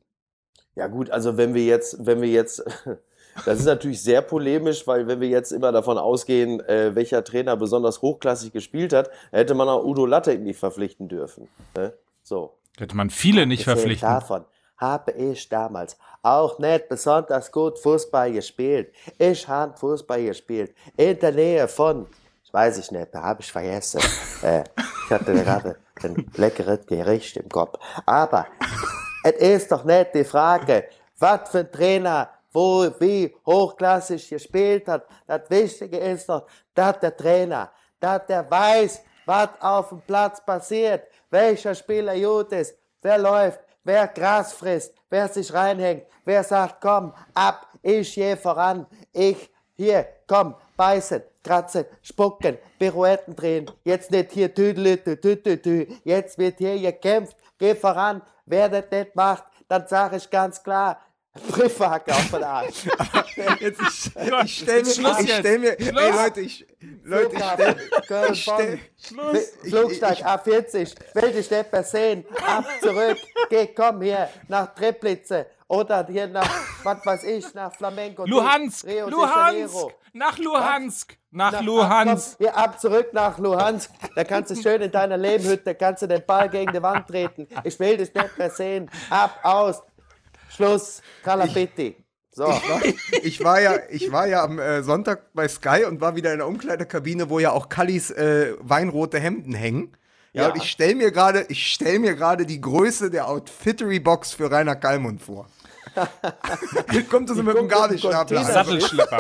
[SPEAKER 1] Ja gut, also wenn wir jetzt, wenn wir jetzt, das ist natürlich sehr polemisch, weil wenn wir jetzt immer davon ausgehen, äh, welcher Trainer besonders hochklassig gespielt hat, hätte man auch Udo Lattek nicht verpflichten dürfen. Ne? So.
[SPEAKER 2] Hätte man viele nicht
[SPEAKER 1] Abgesehen
[SPEAKER 2] verpflichten.
[SPEAKER 1] Davon habe ich damals auch nicht besonders gut Fußball gespielt. Ich habe Fußball gespielt in der Nähe von, ich weiß ich nicht, da habe ich vergessen. äh, ich hatte gerade ein leckeres Gericht im Kopf. Aber es ist doch nicht die Frage, was für ein Trainer wo, wie hochklassig gespielt hat. Das Wichtige ist doch, dass der Trainer, dass der weiß, was auf dem Platz passiert, welcher Spieler gut ist, wer läuft, wer Gras frisst, wer sich reinhängt, wer sagt, komm, ab, ich gehe voran, ich, hier, komm, beißen, kratzen, spucken, Pirouetten drehen, jetzt nicht hier tüdelütü, tütütü, jetzt wird hier gekämpft, geh voran, wer das nicht macht, dann sage ich ganz klar, Briefhacke auf den Arsch.
[SPEAKER 3] Jetzt, ich ich stelle mir,
[SPEAKER 2] Schluss
[SPEAKER 3] ich stell mir, ey
[SPEAKER 2] Schluss.
[SPEAKER 3] Leute, ich, Leute, ich stell,
[SPEAKER 1] Köln,
[SPEAKER 3] ich stell,
[SPEAKER 1] Bonn. Flugsteig A40, will dich nicht mehr sehen, ab zurück, geh, komm hier nach Treplitze oder hier nach, was weiß ich, nach Flamenco.
[SPEAKER 2] Luhansk!
[SPEAKER 1] Rio
[SPEAKER 2] Luhansk! Nach Luhansk! Nach
[SPEAKER 1] Nach-
[SPEAKER 2] Luhansk!
[SPEAKER 1] Ab, komm, hier ab zurück nach Luhansk. Da kannst du schön in deiner Lehmhütte, kannst du den Ball gegen die Wand treten. Ich will dich nicht mehr sehen. Ab, aus. Schluss. Kalafitti. So.
[SPEAKER 3] ich war ja, ich war ja am äh, Sonntag bei Sky und war wieder in der Umkleidekabine, wo ja auch Kallis äh, weinrote Hemden hängen. Ja,
[SPEAKER 1] Ja.
[SPEAKER 3] und ich stell mir gerade, ich stell mir gerade die Größe der Outfittery-Box für Rainer Kallmund vor. Kommt das mit dem
[SPEAKER 1] kommt mit dem
[SPEAKER 3] Gabelstapler?
[SPEAKER 2] Sattelschlepper.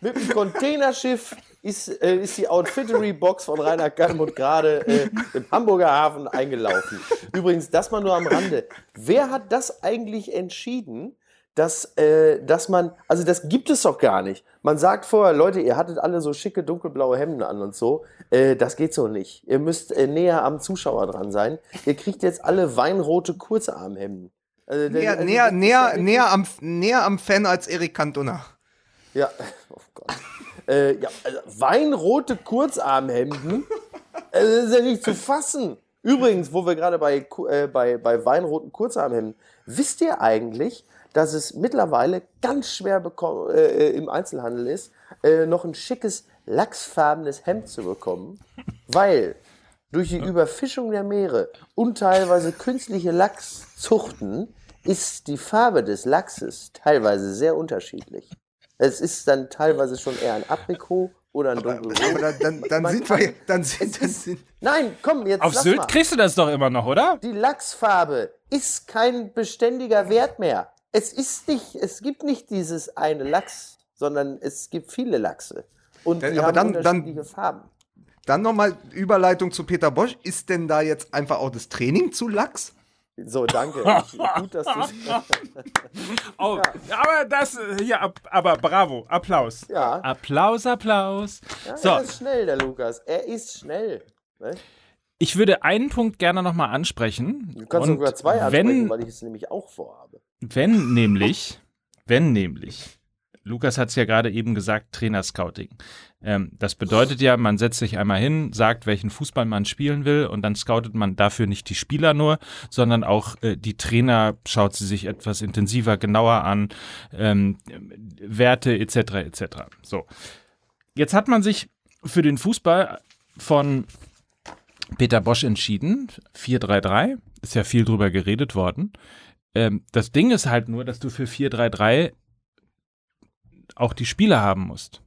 [SPEAKER 1] Mit dem Containerschiff ist, äh, ist die Outfittery-Box von Rainer Kallmund gerade äh, im Hamburger Hafen eingelaufen. Übrigens, das mal nur am Rande. Wer hat das eigentlich entschieden, dass, äh, dass man, also das gibt es doch gar nicht. Man sagt vorher, Leute, ihr hattet alle so schicke dunkelblaue Hemden an und so. Äh, das geht so nicht. Ihr müsst äh, näher am Zuschauer dran sein. Ihr kriegt jetzt alle weinrote Kurzarmhemden. Also,
[SPEAKER 3] Näher,
[SPEAKER 1] also,
[SPEAKER 3] näher, näher, näher, am, näher am Fan als Erik Cantona.
[SPEAKER 1] Ja, oh Gott. Äh, ja, also weinrote Kurzarmhemden, äh, das ist ja nicht zu fassen. Übrigens, wo wir gerade bei, äh, bei, bei weinroten Kurzarmhemden, wisst ihr eigentlich, dass es mittlerweile ganz schwer beko- äh, im Einzelhandel ist, äh, noch ein schickes lachsfarbenes Hemd zu bekommen? Weil durch die Überfischung der Meere und teilweise künstliche Lachszuchten ist die Farbe des Lachses teilweise sehr unterschiedlich. Es ist dann teilweise schon eher ein Aprikot oder ein
[SPEAKER 3] Aber
[SPEAKER 1] dunkelrot.
[SPEAKER 3] dann, dann, dann
[SPEAKER 1] Man
[SPEAKER 3] sind
[SPEAKER 1] kann-
[SPEAKER 3] wir, dann sind, dann
[SPEAKER 1] ist-
[SPEAKER 3] sind,
[SPEAKER 1] Nein, komm, jetzt
[SPEAKER 2] Auf Sylt
[SPEAKER 1] mal.
[SPEAKER 2] kriegst du das doch immer noch, oder?
[SPEAKER 1] Die Lachsfarbe ist kein beständiger Wert mehr. Es ist nicht, es gibt nicht dieses eine Lachs, sondern es gibt viele Lachse. Und die
[SPEAKER 3] Aber
[SPEAKER 1] haben
[SPEAKER 3] dann- dann-
[SPEAKER 1] unterschiedliche Farben.
[SPEAKER 3] dann nochmal Überleitung zu Peter Bosch. Ist denn da jetzt einfach auch das Training zu lax?
[SPEAKER 1] So, danke. Gut, dass du
[SPEAKER 2] Oh, aber das, äh, ja, ab, aber bravo, Applaus.
[SPEAKER 1] Ja.
[SPEAKER 2] Applaus, Applaus.
[SPEAKER 1] ja
[SPEAKER 2] So,
[SPEAKER 1] Er ist schnell, der Lukas. Er ist schnell. Ne?
[SPEAKER 2] ich würde einen Punkt gerne nochmal ansprechen.
[SPEAKER 1] Du kannst
[SPEAKER 2] Und
[SPEAKER 1] sogar zwei ansprechen,
[SPEAKER 2] wenn,
[SPEAKER 1] weil ich es nämlich auch vorhabe.
[SPEAKER 2] wenn nämlich, wenn nämlich, Lukas hat es ja gerade eben gesagt, Trainerscouting. Ähm, das bedeutet ja, man setzt sich einmal hin, sagt, welchen Fußball man spielen will und dann scoutet man dafür nicht die Spieler nur, sondern auch äh, die Trainer, schaut sie sich etwas intensiver, genauer an, ähm, Werte etc. etc. So. Jetzt hat man sich für den Fußball von Peter Bosch entschieden. 4-3-3. Ist ja viel drüber geredet worden. Ähm, das Ding ist halt nur, dass du für 4-3-3 auch die Spieler haben musst.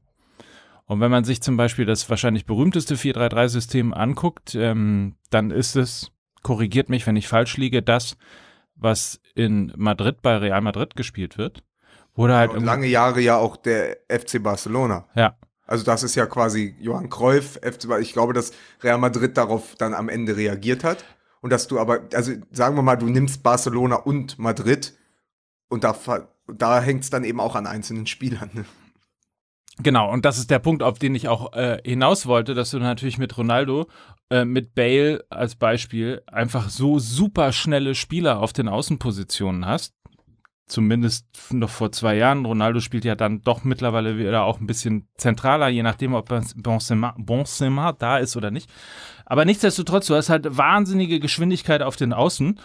[SPEAKER 2] Und wenn man sich zum Beispiel das wahrscheinlich berühmteste 4-3-3-System anguckt, ähm, dann ist es, korrigiert mich, wenn ich falsch liege, das, was in Madrid bei Real Madrid gespielt wird. Wurde halt
[SPEAKER 3] Und lange Jahre ja auch der FC Barcelona.
[SPEAKER 2] ja,
[SPEAKER 3] Also das ist ja quasi Johann Cruyff, FC, Bar- ich glaube, dass Real Madrid darauf dann am Ende reagiert hat. Und dass du aber, also sagen wir mal, du nimmst Barcelona und Madrid und da, da hängt es dann eben auch an einzelnen Spielern. Ne?
[SPEAKER 2] Genau, und das ist der Punkt, auf den ich auch äh, hinaus wollte, dass du natürlich mit Ronaldo, äh, mit Bale als Beispiel einfach so super schnelle Spieler auf den Außenpositionen hast. Zumindest noch vor zwei Jahren. Ronaldo spielt ja dann doch mittlerweile wieder auch ein bisschen zentraler, je nachdem, ob Benzema, da ist oder nicht. Aber nichtsdestotrotz, du hast halt wahnsinnige Geschwindigkeit auf den Außen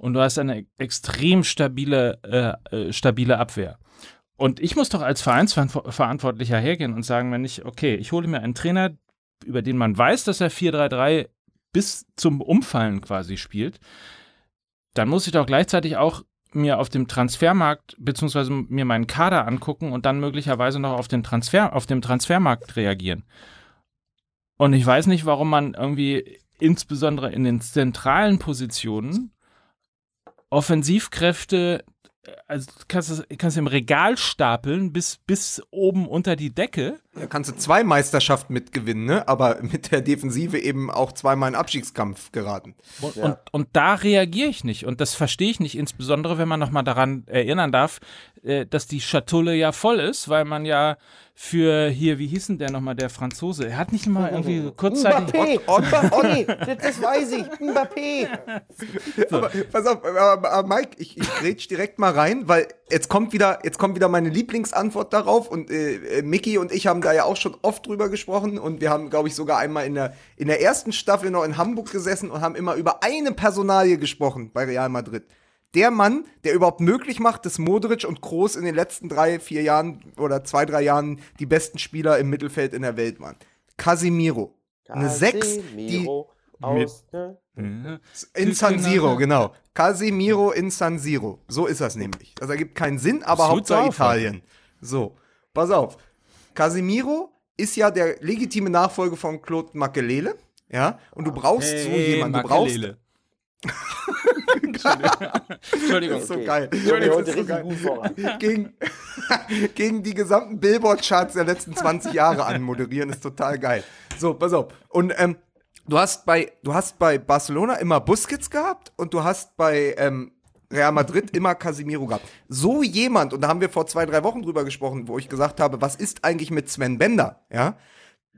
[SPEAKER 2] und du hast eine extrem stabile, äh, äh, stabile Abwehr. Und ich muss doch als Vereinsverantwortlicher hergehen und sagen, wenn ich, okay, ich hole mir einen Trainer, über den man weiß, dass er 4-3-3 bis zum Umfallen quasi spielt, dann muss ich doch gleichzeitig auch mir auf dem Transfermarkt beziehungsweise mir meinen Kader angucken und dann möglicherweise noch auf den Transfer auf dem Transfermarkt reagieren. Und ich weiß nicht, warum man irgendwie insbesondere in den zentralen Positionen Offensivkräfte also du kannst es kannst im Regal stapeln bis, bis oben unter die Decke.
[SPEAKER 3] Da kannst du zwei Meisterschaften mitgewinnen, ne? aber mit der Defensive eben auch zweimal in den Abstiegskampf geraten.
[SPEAKER 2] Und,
[SPEAKER 1] Ja.
[SPEAKER 2] und, und da reagiere ich nicht. Und das verstehe ich nicht, insbesondere wenn man nochmal daran erinnern darf, äh, dass die Schatulle ja voll ist, weil man ja für hier, wie hieß denn der nochmal, der Franzose? Er hat nicht mal irgendwie kurzzeitig.
[SPEAKER 1] Mbappé! Mbappé! Das, das weiß ich! Mbappé!
[SPEAKER 3] Aber pass auf, aber, aber Mike, ich, ich grätsch direkt mal rein, weil jetzt kommt wieder, jetzt kommt wieder meine Lieblingsantwort darauf und äh, äh, Mickey und ich haben da ja auch schon oft drüber gesprochen und wir haben, glaube ich, sogar einmal in der, in der ersten Staffel noch in Hamburg gesessen und haben immer über eine Personalie gesprochen bei Real Madrid. Der Mann, der überhaupt möglich macht, dass Modric und Kroos in den letzten drei, vier Jahren oder zwei, drei Jahren die besten Spieler im Mittelfeld in der Welt waren. Casimiro. Eine Sechs, die
[SPEAKER 1] aus, ne?
[SPEAKER 3] In San Siro, genau. Casemiro in San Siro. So ist das nämlich. Das ergibt keinen Sinn, aber Hauptsache
[SPEAKER 2] auf,
[SPEAKER 3] Italien. So, pass auf. Casemiro ist ja der legitime Nachfolger von Claude Makelele. Ja, und du brauchst so jemanden. Du brauchst.
[SPEAKER 2] Entschuldigung.
[SPEAKER 3] Das ist so
[SPEAKER 1] Okay.
[SPEAKER 3] geil.
[SPEAKER 1] Mir
[SPEAKER 3] Das
[SPEAKER 1] heute
[SPEAKER 3] ist so geil. Gegen, gegen die gesamten Billboard-Charts der letzten 20 Jahre anmoderieren, ist total geil. So, pass auf. Und ähm, du hast bei, du hast bei Barcelona immer Busquets gehabt und du hast bei, ähm, Real Madrid immer Casimiro gehabt. So jemand, und da haben wir vor zwei, drei Wochen drüber gesprochen, wo ich gesagt habe, was ist eigentlich mit Sven Bender, ja?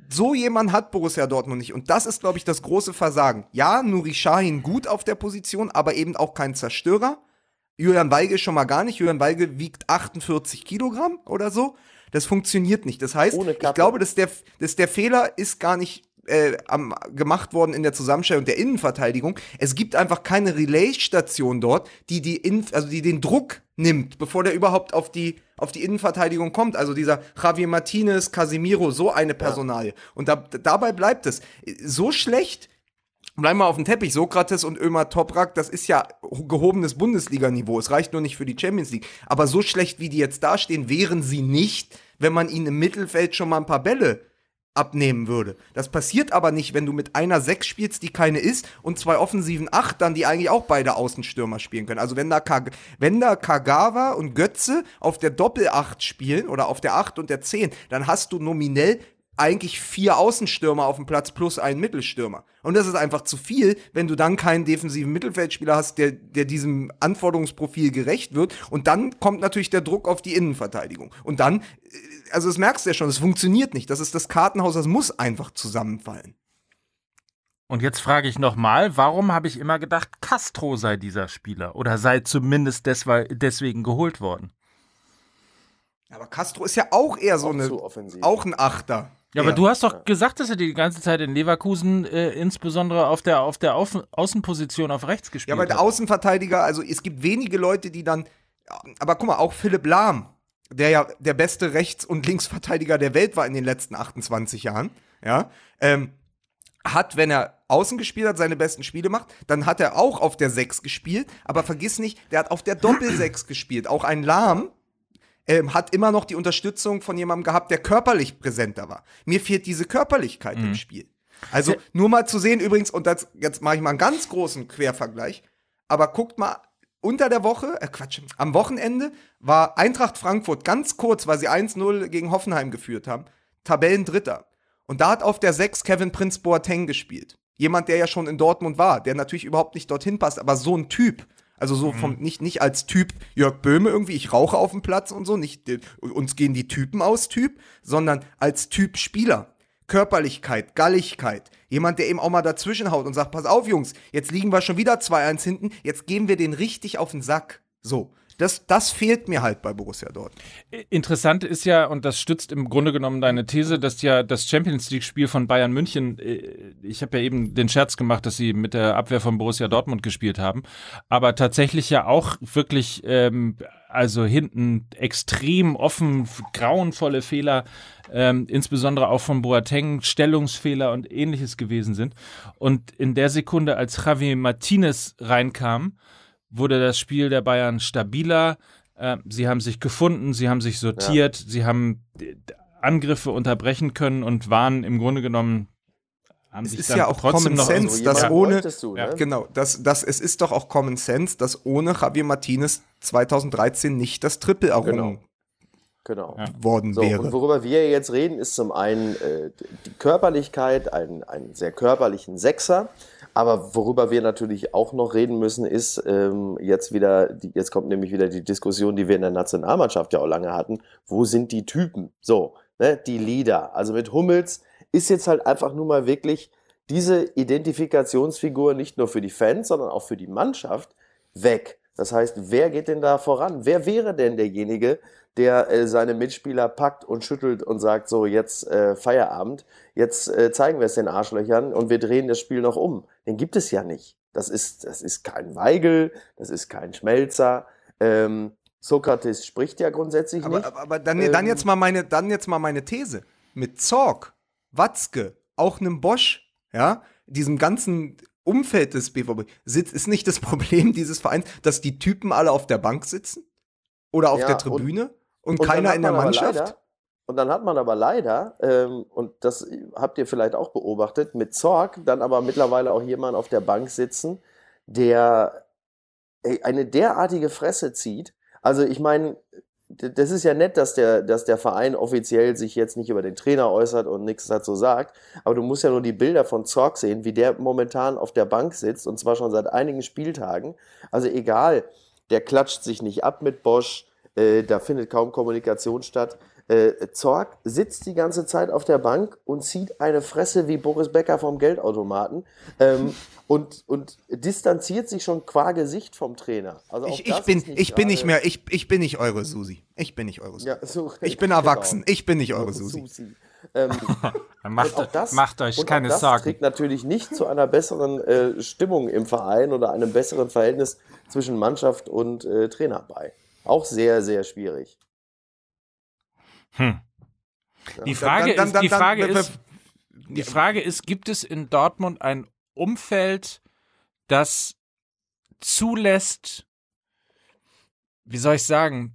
[SPEAKER 3] So jemand hat Borussia Dortmund nicht. Und das ist, glaube ich, das große Versagen. Ja, Nuri Sahin gut auf der Position, aber eben auch kein Zerstörer. Julian Weigel schon mal gar nicht. Julian Weigel wiegt 48 Kilogramm oder so. Das funktioniert nicht. Das heißt, ich glaube, dass der, dass der Fehler ist gar nicht äh, am, gemacht worden in der Zusammenstellung der Innenverteidigung. Es gibt einfach keine Relay-Station dort, die, die, In also die den Druck nimmt, bevor der überhaupt auf die, auf die Innenverteidigung kommt. Also dieser Javier Martinez, Casimiro, so eine Personalie. Und da, dabei bleibt es. So schlecht Bleiben wir auf dem Teppich. Sokrates und Ömer Toprak, das ist ja gehobenes Bundesliga-Niveau. Es reicht nur nicht für die Champions League. Aber so schlecht, wie die jetzt dastehen, wären sie nicht, wenn man ihnen im Mittelfeld schon mal ein paar Bälle abnehmen würde. Das passiert aber nicht, wenn du mit einer Sechs spielst, die keine ist, und zwei offensiven Achtern, die eigentlich auch beide Außenstürmer spielen können. Also wenn da, Kag wenn da Kagawa und Götze auf der Doppelacht spielen oder auf der Acht und der Zehn, dann hast du nominell eigentlich vier Außenstürmer auf dem Platz plus einen Mittelstürmer. Und das ist einfach zu viel, wenn du dann keinen defensiven Mittelfeldspieler hast, der, der diesem Anforderungsprofil gerecht wird. Und dann kommt natürlich der Druck auf die Innenverteidigung. Und dann, äh, also das merkst du ja schon, es funktioniert nicht. Das ist das Kartenhaus, das muss einfach zusammenfallen.
[SPEAKER 2] Und jetzt frage ich nochmal, warum habe ich immer gedacht, Castro sei dieser Spieler oder sei zumindest deswe deswegen geholt worden?
[SPEAKER 3] Aber Castro ist ja auch eher so
[SPEAKER 1] Auch
[SPEAKER 3] eine, auch ein Achter.
[SPEAKER 2] Ja, aber du hast doch gesagt, dass er die ganze Zeit in Leverkusen äh, insbesondere auf der, auf der Außen Außenposition auf rechts
[SPEAKER 3] Ja,
[SPEAKER 2] gespielt
[SPEAKER 3] aber der
[SPEAKER 2] hat.
[SPEAKER 3] Außenverteidiger, also es gibt wenige Leute, die dann. Aber guck mal, auch Philipp Lahm, der ja der beste Rechts- und Linksverteidiger der Welt war in den letzten 28 Jahren, ja, ähm, hat, wenn er außen gespielt hat, seine besten Spiele macht, dann hat er auch auf der 6 gespielt, aber vergiss nicht, der hat auf der Doppel-6 gespielt. Auch ein Lahm ähm, hat immer noch die Unterstützung von jemandem gehabt, der körperlich präsenter war. Mir fehlt diese Körperlichkeit im Spiel. Also nur mal zu sehen übrigens, und das, jetzt mache ich mal einen ganz großen Quervergleich, aber guckt mal, unter der Woche, äh Quatsch, am Wochenende war Eintracht Frankfurt ganz kurz, weil sie 1-0 gegen Hoffenheim geführt haben, Tabellendritter. Und da hat auf der 6 Kevin Prince Boateng gespielt. Jemand, der ja schon in Dortmund war, der natürlich überhaupt nicht dorthin passt, aber so ein Typ. Also so vom, nicht, nicht als Typ Jörg Böhme irgendwie, ich rauche auf dem Platz und so, nicht äh, uns gehen die Typen aus Typ, sondern als Typ Spieler. Körperlichkeit, Galligkeit. Jemand, der eben auch mal dazwischen haut und sagt, pass auf, Jungs, jetzt liegen wir schon wieder 2-1 hinten, jetzt geben wir den richtig auf den Sack. So. Das, das fehlt mir halt bei Borussia Dortmund.
[SPEAKER 2] Interessant ist ja, und das stützt im Grunde genommen deine These, dass ja das Champions League-Spiel von Bayern München, äh, ich habe ja eben den Scherz gemacht, dass sie mit der Abwehr von Borussia Dortmund gespielt haben, aber tatsächlich ja auch wirklich, ähm, also hinten extrem offen, grauenvolle Fehler, ähm, insbesondere auch von Boateng, Stellungsfehler und ähnliches gewesen sind. Und in der Sekunde, als Javi Martinez reinkam, wurde das Spiel der Bayern stabiler. Äh, sie haben sich gefunden, sie haben sich sortiert, sie haben d- Angriffe unterbrechen können und waren im Grunde genommen haben
[SPEAKER 3] Es
[SPEAKER 2] sich
[SPEAKER 3] ist
[SPEAKER 2] dann
[SPEAKER 3] ja auch
[SPEAKER 2] trotzdem
[SPEAKER 3] Common
[SPEAKER 2] noch
[SPEAKER 3] Sense, dass ohne-
[SPEAKER 1] Du,
[SPEAKER 2] Ja,
[SPEAKER 1] ne?
[SPEAKER 3] Genau, das, das, es ist doch auch Common Sense, dass ohne Javier Martinez 2013 nicht das Triple errungen
[SPEAKER 1] Genau.
[SPEAKER 2] Ja.
[SPEAKER 3] worden
[SPEAKER 1] So, und
[SPEAKER 3] wäre.
[SPEAKER 1] worüber wir jetzt reden, ist zum einen äh, die Körperlichkeit, einen, einen sehr körperlichen Sechser. Aber worüber wir natürlich auch noch reden müssen, ist ähm, jetzt wieder, die, jetzt kommt nämlich wieder die Diskussion, die wir in der Nationalmannschaft ja auch lange hatten. Wo sind die Typen? So, ne, die Leader. Also mit Hummels ist jetzt halt einfach nur mal wirklich diese Identifikationsfigur nicht nur für die Fans, sondern auch für die Mannschaft weg. Das heißt, wer geht denn da voran? Wer wäre denn derjenige, der äh, seine Mitspieler packt und schüttelt und sagt, so, jetzt äh, Feierabend, jetzt äh, zeigen wir es den Arschlöchern und wir drehen das Spiel noch um. Den gibt es ja nicht. Das ist, das ist kein Weigel, das ist kein Schmelzer. Ähm, Sokrates spricht ja grundsätzlich
[SPEAKER 3] Aber,
[SPEAKER 1] nicht.
[SPEAKER 3] aber, aber dann,
[SPEAKER 1] Ähm,
[SPEAKER 3] dann, jetzt mal meine, dann jetzt mal meine These. Mit Zorg, Watzke, auch einem Bosch, ja, diesem ganzen Umfeld des BVB, sitzt, ist nicht das Problem dieses Vereins, dass die Typen alle auf der Bank sitzen? Oder auf
[SPEAKER 1] Ja,
[SPEAKER 3] der Tribüne? Und, keiner in der Mannschaft?
[SPEAKER 1] Leider, und dann hat man aber leider, ähm, und das habt ihr vielleicht auch beobachtet, mit Zorg dann aber mittlerweile auch jemand auf der Bank sitzen, der ey, eine derartige Fresse zieht. Also ich meine, das ist ja nett, dass der, dass der Verein offiziell sich jetzt nicht über den Trainer äußert und nichts dazu sagt, aber du musst ja nur die Bilder von Zorg sehen, wie der momentan auf der Bank sitzt, und zwar schon seit einigen Spieltagen. Also egal, der klatscht sich nicht ab mit Bosch, äh, da findet kaum Kommunikation statt. Äh, Zorg sitzt die ganze Zeit auf der Bank und zieht eine Fresse wie Boris Becker vom Geldautomaten ähm, und, und distanziert sich schon qua Gesicht vom Trainer. Also
[SPEAKER 3] ich, ich bin, ich bin nicht mehr, ich, ich bin nicht eure Susi. Ich bin nicht eure Susi. Ja, so, ich bin erwachsen. Genau. Ich bin nicht eure Susi. Susi. Ähm,
[SPEAKER 2] macht, das, macht, euch keine das Sorgen. Das
[SPEAKER 1] trägt natürlich nicht zu einer besseren äh, Stimmung im Verein oder einem besseren Verhältnis zwischen Mannschaft und äh, Trainer bei. Auch sehr, sehr schwierig.
[SPEAKER 2] Hm. Die Frage dann, dann, ist, die Frage ist, die Frage ist, gibt es in Dortmund ein Umfeld, das zulässt, wie soll ich sagen,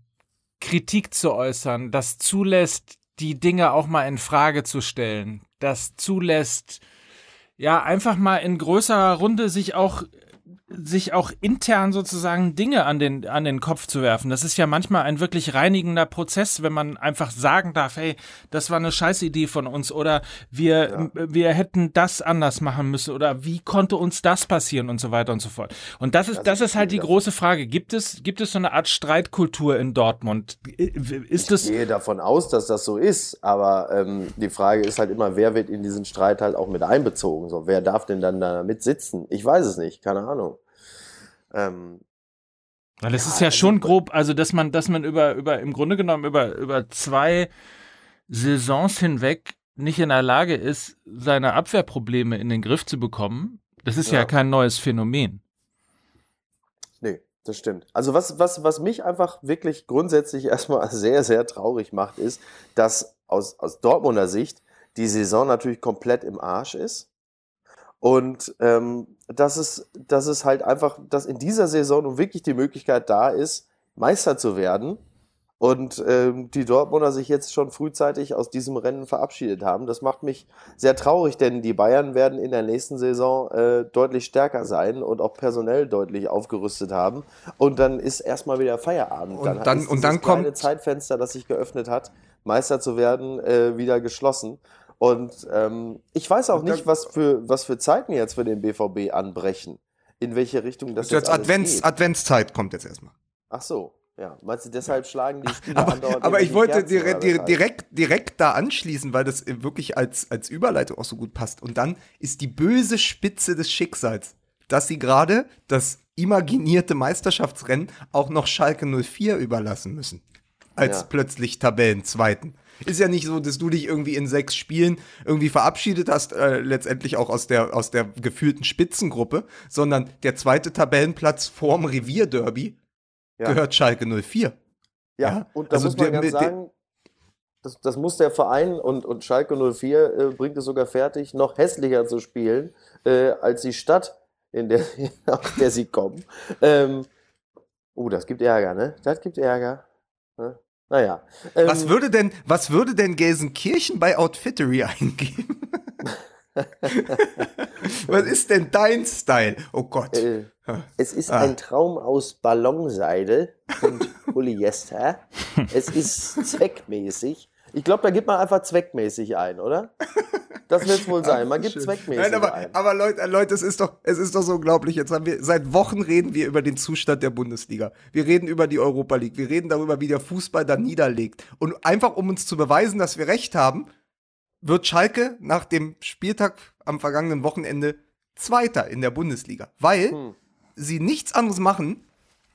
[SPEAKER 2] Kritik zu äußern, das zulässt, die Dinge auch mal in Frage zu stellen, das zulässt, ja, einfach mal in größerer Runde sich auch sich auch intern sozusagen Dinge an den, an den Kopf zu werfen. Das ist ja manchmal ein wirklich reinigender Prozess, wenn man einfach sagen darf, hey, das war eine Scheißidee von uns oder wir, ja. wir hätten das anders machen müssen oder wie konnte uns das passieren und so weiter und so fort. Und das ist, das, das ist halt die große Frage. Gibt es, gibt es so eine Art Streitkultur in Dortmund? Ist
[SPEAKER 1] ich gehe davon aus, dass das so ist, aber ähm, die Frage ist halt immer, wer wird in diesen Streit halt auch mit einbezogen? So, wer darf denn dann da mit sitzen? Ich weiß es nicht, keine Ahnung. Ähm,
[SPEAKER 2] Weil es ja, ist ja also schon grob, also dass man, dass man über, über, im Grunde genommen über, über zwei Saisons hinweg nicht in der Lage ist, seine Abwehrprobleme in den Griff zu bekommen, das ist ja, ja kein neues Phänomen.
[SPEAKER 1] Nee, das stimmt. Also was, was, was mich einfach wirklich grundsätzlich erstmal sehr, sehr traurig macht, ist, dass aus, aus Dortmunder Sicht die Saison natürlich komplett im Arsch ist. Und ähm, dass, es, dass es halt einfach, dass in dieser Saison nun wirklich die Möglichkeit da ist, Meister zu werden. Und ähm, die Dortmunder sich jetzt schon frühzeitig aus diesem Rennen verabschiedet haben. Das macht mich sehr traurig, denn die Bayern werden in der nächsten Saison äh, deutlich stärker sein und auch personell deutlich aufgerüstet haben. Und dann ist erstmal wieder Feierabend.
[SPEAKER 3] Und dann, dann, ist und dann kommt
[SPEAKER 1] Zeitfenster, das sich geöffnet hat, Meister zu werden, äh, wieder geschlossen. Und ähm, ich weiß auch nicht, was für, was für Zeiten jetzt für den BVB anbrechen. In welche Richtung das
[SPEAKER 3] jetzt, jetzt Advents, geht. Adventszeit kommt jetzt erstmal.
[SPEAKER 1] Ach so, ja. Meinst du, deshalb schlagen die
[SPEAKER 3] Spieler aber, andauernd Aber ich wollte direkt, direkt, direkt da anschließen, weil das wirklich als, als Überleitung auch so gut passt. Und dann ist die böse Spitze des Schicksals, dass sie gerade das imaginierte Meisterschaftsrennen auch noch Schalke 04 überlassen müssen. Als ja. plötzlich Tabellenzweiten. Ist ja nicht so, dass du dich irgendwie in sechs Spielen irgendwie verabschiedet hast, äh, letztendlich auch aus der, aus der gefühlten Spitzengruppe, sondern der zweite Tabellenplatz vorm Revierderby ja. gehört Schalke 04.
[SPEAKER 1] Ja, ja? und da also muss man der, ganz sagen, das, das, muss der Verein und, und Schalke 04 äh, bringt es sogar fertig, noch hässlicher zu spielen äh, als die Stadt, in der, aus der sie kommen. Ähm, oh, das gibt Ärger, ne? Das gibt Ärger. Ne? Naja.
[SPEAKER 3] Ähm, was würde denn, was würde denn Gelsenkirchen bei Outfittery eingeben? was ist denn dein Style? Oh Gott. Äh,
[SPEAKER 1] es ist ah. ein Traum aus Ballonseide und Polyester. es ist zweckmäßig. Ich glaube, da gibt man einfach zweckmäßig ein, oder? Das wird es wohl sein. Man gibt schön. zweckmäßig Nein,
[SPEAKER 3] aber,
[SPEAKER 1] ein.
[SPEAKER 3] aber Leute, Leute, es ist doch, es ist doch so unglaublich. Jetzt haben wir seit Wochen reden wir über den Zustand der Bundesliga. Wir reden über die Europa League. Wir reden darüber, wie der Fußball da niederlegt. Und einfach um uns zu beweisen, dass wir recht haben, wird Schalke nach dem Spieltag am vergangenen Wochenende Zweiter in der Bundesliga, weil hm. sie nichts anderes machen,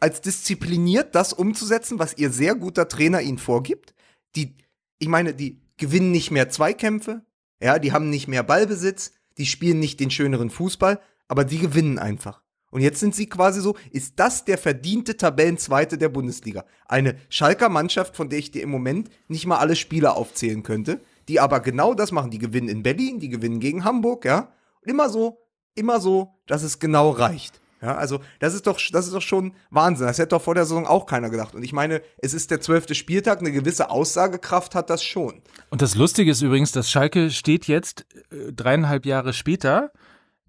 [SPEAKER 3] als diszipliniert das umzusetzen, was ihr sehr guter Trainer ihnen vorgibt. Die, ich meine, die gewinnen nicht mehr Zweikämpfe, ja, die haben nicht mehr Ballbesitz, die spielen nicht den schöneren Fußball, aber die gewinnen einfach. Und jetzt sind sie quasi so, ist das der verdiente Tabellenzweite der Bundesliga? Eine Schalker Mannschaft, von der ich dir im Moment nicht mal alle Spieler aufzählen könnte, die aber genau das machen. Die gewinnen in Berlin, die gewinnen gegen Hamburg, ja. Und immer so, immer so, dass es genau reicht. Ja, also das ist doch, das ist doch schon Wahnsinn. Das hätte doch vor der Saison auch keiner gedacht. Und ich meine, es ist der zwölfte Spieltag, eine gewisse Aussagekraft hat das schon.
[SPEAKER 2] Und das Lustige ist übrigens, dass Schalke steht jetzt äh, dreieinhalb Jahre später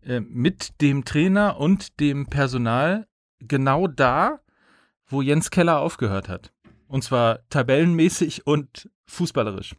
[SPEAKER 2] äh, mit dem Trainer und dem Personal genau da, wo Jens Keller aufgehört hat. Und zwar tabellenmäßig und fußballerisch.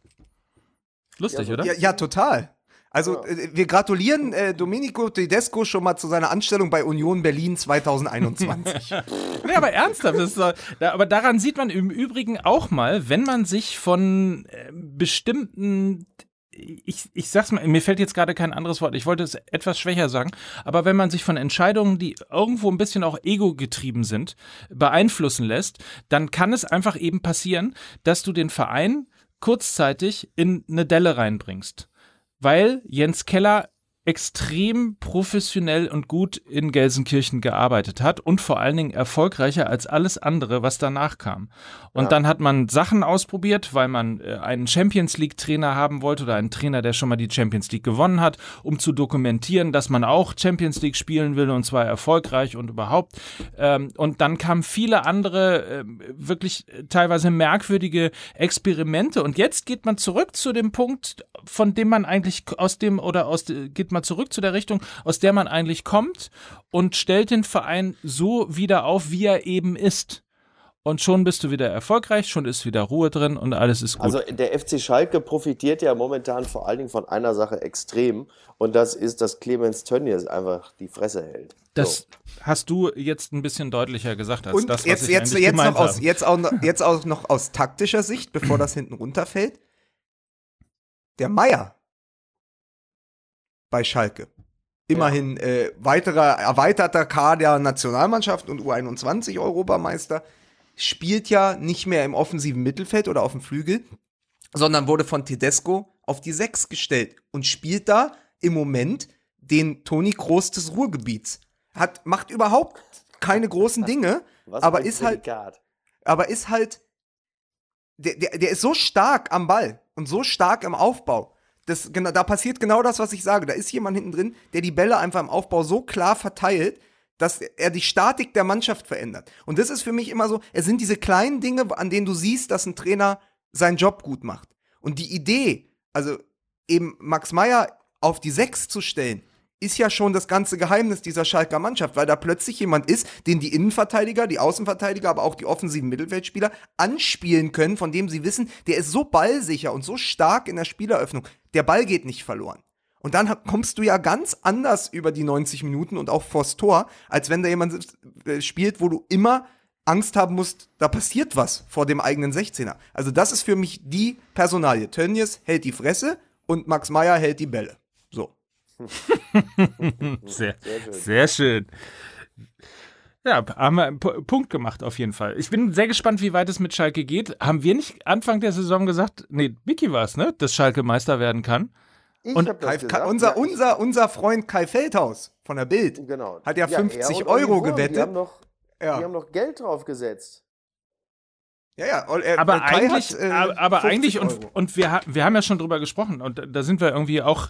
[SPEAKER 2] Lustig,
[SPEAKER 3] ja,
[SPEAKER 2] oder?
[SPEAKER 3] Ja, ja, total. Also äh, wir gratulieren äh, Domenico Tedesco schon mal zu seiner Anstellung bei Union Berlin 2021.
[SPEAKER 2] Nee, aber ernsthaft, das ist, doch- da, aber daran sieht man im Übrigen auch mal, wenn man sich von äh, bestimmten ich, ich sag's mal, mir fällt jetzt gerade kein anderes Wort, ich wollte es etwas schwächer sagen, aber wenn man sich von Entscheidungen, die irgendwo ein bisschen auch ego-getrieben sind, beeinflussen lässt, dann kann es einfach eben passieren, dass du den Verein kurzzeitig in eine Delle reinbringst. Weil Jens Keller extrem professionell und gut in Gelsenkirchen gearbeitet hat und vor allen Dingen erfolgreicher als alles andere, was danach kam. Und dann hat man Sachen ausprobiert, weil man äh, einen Champions League Trainer haben wollte oder einen Trainer, der schon mal die Champions League gewonnen hat, um zu dokumentieren, dass man auch Champions League spielen will und zwar erfolgreich und überhaupt. Ähm, und dann kamen viele andere ähm, wirklich äh, teilweise merkwürdige Experimente und jetzt geht man zurück zu dem Punkt, von dem man eigentlich aus dem oder aus geht man zurück zu der Richtung, aus der man eigentlich kommt und stellt den Verein so wieder auf, wie er eben ist. Und schon bist du wieder erfolgreich, schon ist wieder Ruhe drin und alles ist gut.
[SPEAKER 1] Also der FC Schalke profitiert ja momentan vor allen Dingen von einer Sache extrem und das ist, dass Clemens Tönnies einfach die Fresse hält.
[SPEAKER 2] das
[SPEAKER 1] so.
[SPEAKER 2] hast du jetzt ein bisschen deutlicher gesagt als
[SPEAKER 3] Und
[SPEAKER 2] das, was
[SPEAKER 3] jetzt,
[SPEAKER 2] ich
[SPEAKER 3] jetzt,
[SPEAKER 2] eigentlich
[SPEAKER 3] jetzt,
[SPEAKER 2] gemeint
[SPEAKER 3] noch aus,
[SPEAKER 2] habe.
[SPEAKER 3] jetzt, auch noch, jetzt auch noch aus taktischer Sicht, bevor das hinten runterfällt. Der Meier bei Schalke. Immerhin äh, weiterer erweiterter Kader Nationalmannschaft und U21 Europameister spielt ja nicht mehr im offensiven Mittelfeld oder auf dem Flügel, sondern wurde von Tedesco auf die Sechs gestellt und spielt da im Moment den Toni Kroos des Ruhrgebiets. Hat, macht überhaupt keine großen Dinge,
[SPEAKER 1] Was
[SPEAKER 3] aber ist halt, aber ist halt, der, der, der ist so stark am Ball und so stark im Aufbau. Das, genau, da passiert genau das, was ich sage. Da ist jemand hinten drin, der die Bälle einfach im Aufbau so klar verteilt, dass er die Statik der Mannschaft verändert. Und das ist für mich immer so, es sind diese kleinen Dinge, an denen du siehst, dass ein Trainer seinen Job gut macht. Und die Idee, also eben Max Meyer auf die Sechs zu stellen, ist ja schon das ganze Geheimnis dieser Schalker Mannschaft, weil da plötzlich jemand ist, den die Innenverteidiger, die Außenverteidiger, aber auch die offensiven Mittelfeldspieler anspielen können, von dem sie wissen, der ist so ballsicher und so stark in der Spieleröffnung. Der Ball geht nicht verloren. Und dann kommst du ja ganz anders über die 90 Minuten und auch vors Tor, als wenn da jemand äh, spielt, wo du immer Angst haben musst, da passiert was vor dem eigenen 16er. Also das ist für mich die Personalie. Tönnies hält die Fresse und Max Meyer hält die Bälle. So.
[SPEAKER 2] Sehr, sehr schön. Ja, haben wir einen Pu- Punkt gemacht auf jeden Fall. Ich bin sehr gespannt, wie weit es mit Schalke geht. Haben wir nicht Anfang der Saison gesagt, nee, Vicky war es, ne, dass Schalke Meister werden kann?
[SPEAKER 1] Ich
[SPEAKER 2] Und
[SPEAKER 3] Kai,
[SPEAKER 1] gesagt.
[SPEAKER 3] Kai, unser,
[SPEAKER 1] Ja,
[SPEAKER 3] unser, unser Freund Kai Feldhaus von der Bild
[SPEAKER 1] Genau.
[SPEAKER 3] hat ja
[SPEAKER 1] er
[SPEAKER 3] 50
[SPEAKER 1] und
[SPEAKER 3] Euro
[SPEAKER 1] Olli Wurm,
[SPEAKER 3] gewettet.
[SPEAKER 1] Die haben noch,
[SPEAKER 3] Ja.
[SPEAKER 1] die haben noch Geld drauf gesetzt.
[SPEAKER 3] Ja, ja. und, äh,
[SPEAKER 2] Aber
[SPEAKER 3] äh, Kai
[SPEAKER 2] eigentlich,
[SPEAKER 3] hat, äh,
[SPEAKER 2] aber, aber
[SPEAKER 3] 50
[SPEAKER 2] eigentlich, und, und wir, wir haben ja schon drüber gesprochen und da sind wir irgendwie auch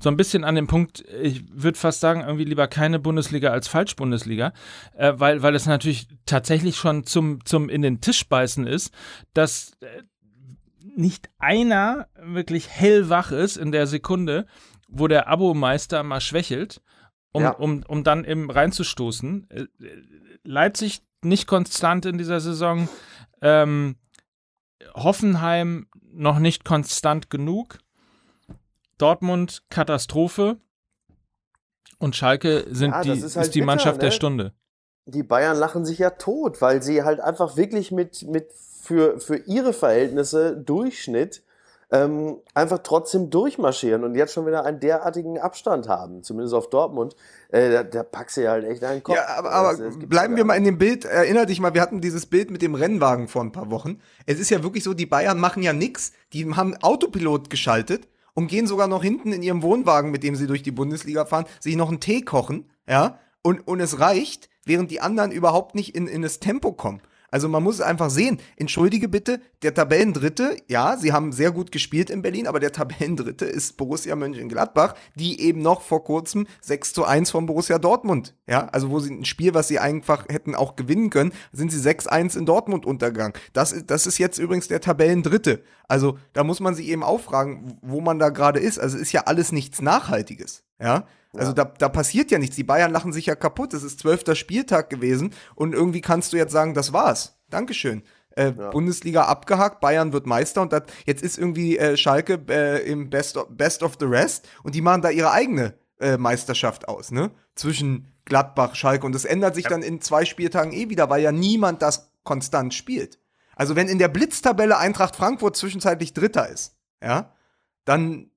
[SPEAKER 2] so ein bisschen an dem Punkt, ich würde fast sagen, irgendwie lieber keine Bundesliga als Falsch-Bundesliga, äh, weil, weil es natürlich tatsächlich schon zum, zum in den Tisch beißen ist, dass äh, nicht einer wirklich hellwach ist in der Sekunde, wo der Abomeister mal schwächelt, um,
[SPEAKER 1] Ja.
[SPEAKER 2] um, um dann eben reinzustoßen. Äh, Leipzig nicht konstant in dieser Saison. Ähm, Hoffenheim noch nicht konstant genug. Dortmund Katastrophe. Und Schalke sind
[SPEAKER 1] Ja,
[SPEAKER 2] die, ist,
[SPEAKER 1] ist halt
[SPEAKER 2] die
[SPEAKER 1] bitter,
[SPEAKER 2] Mannschaft der
[SPEAKER 1] ne?
[SPEAKER 2] Stunde.
[SPEAKER 1] Die Bayern lachen sich ja tot, weil sie halt einfach wirklich mit, mit für, für ihre Verhältnisse Durchschnitt ähm, einfach trotzdem durchmarschieren und jetzt schon wieder einen derartigen Abstand haben, zumindest auf Dortmund. Äh, da, da packst du ja halt echt einen Kopf.
[SPEAKER 3] Ja, aber, aber
[SPEAKER 1] Das- das
[SPEAKER 3] bleiben wir mal in dem Bild. Erinner dich mal, wir hatten dieses Bild mit dem Rennwagen vor ein paar Wochen. Es ist ja wirklich so, die Bayern machen ja nix. Die haben Autopilot geschaltet und gehen sogar noch hinten in ihrem Wohnwagen, mit dem sie durch die Bundesliga fahren, sich noch einen Tee kochen, ja, und, und es reicht, während die anderen überhaupt nicht in, in das Tempo kommen. Also man muss es einfach sehen. Entschuldige bitte, der Tabellendritte, ja, sie haben sehr gut gespielt in Berlin, aber der Tabellendritte ist Borussia Mönchengladbach, die eben noch vor kurzem 6 zu 1 von Borussia Dortmund, ja, also wo sie ein Spiel, was sie einfach hätten auch gewinnen können, sind sie 6-1 in Dortmund untergegangen. Das, ist- das ist jetzt übrigens der Tabellendritte. Also da muss man sich eben auch fragen, wo man da gerade ist. Also ist ja alles nichts Nachhaltiges, ja. Also da, da passiert ja nichts. Die Bayern lachen sich ja kaputt. Es ist zwölfter Spieltag gewesen und irgendwie kannst du jetzt sagen, das war's. Dankeschön. Äh, Bundesliga abgehakt, Bayern wird Meister und dat, jetzt ist irgendwie äh, Schalke äh, im Best of, Best of the Rest und die machen da ihre eigene äh, Meisterschaft aus, ne? Zwischen Gladbach, Schalke und das ändert sich dann in zwei Spieltagen eh wieder, weil ja niemand das konstant spielt. Also wenn in der Blitztabelle Eintracht Frankfurt zwischenzeitlich Dritter ist, ja, dann,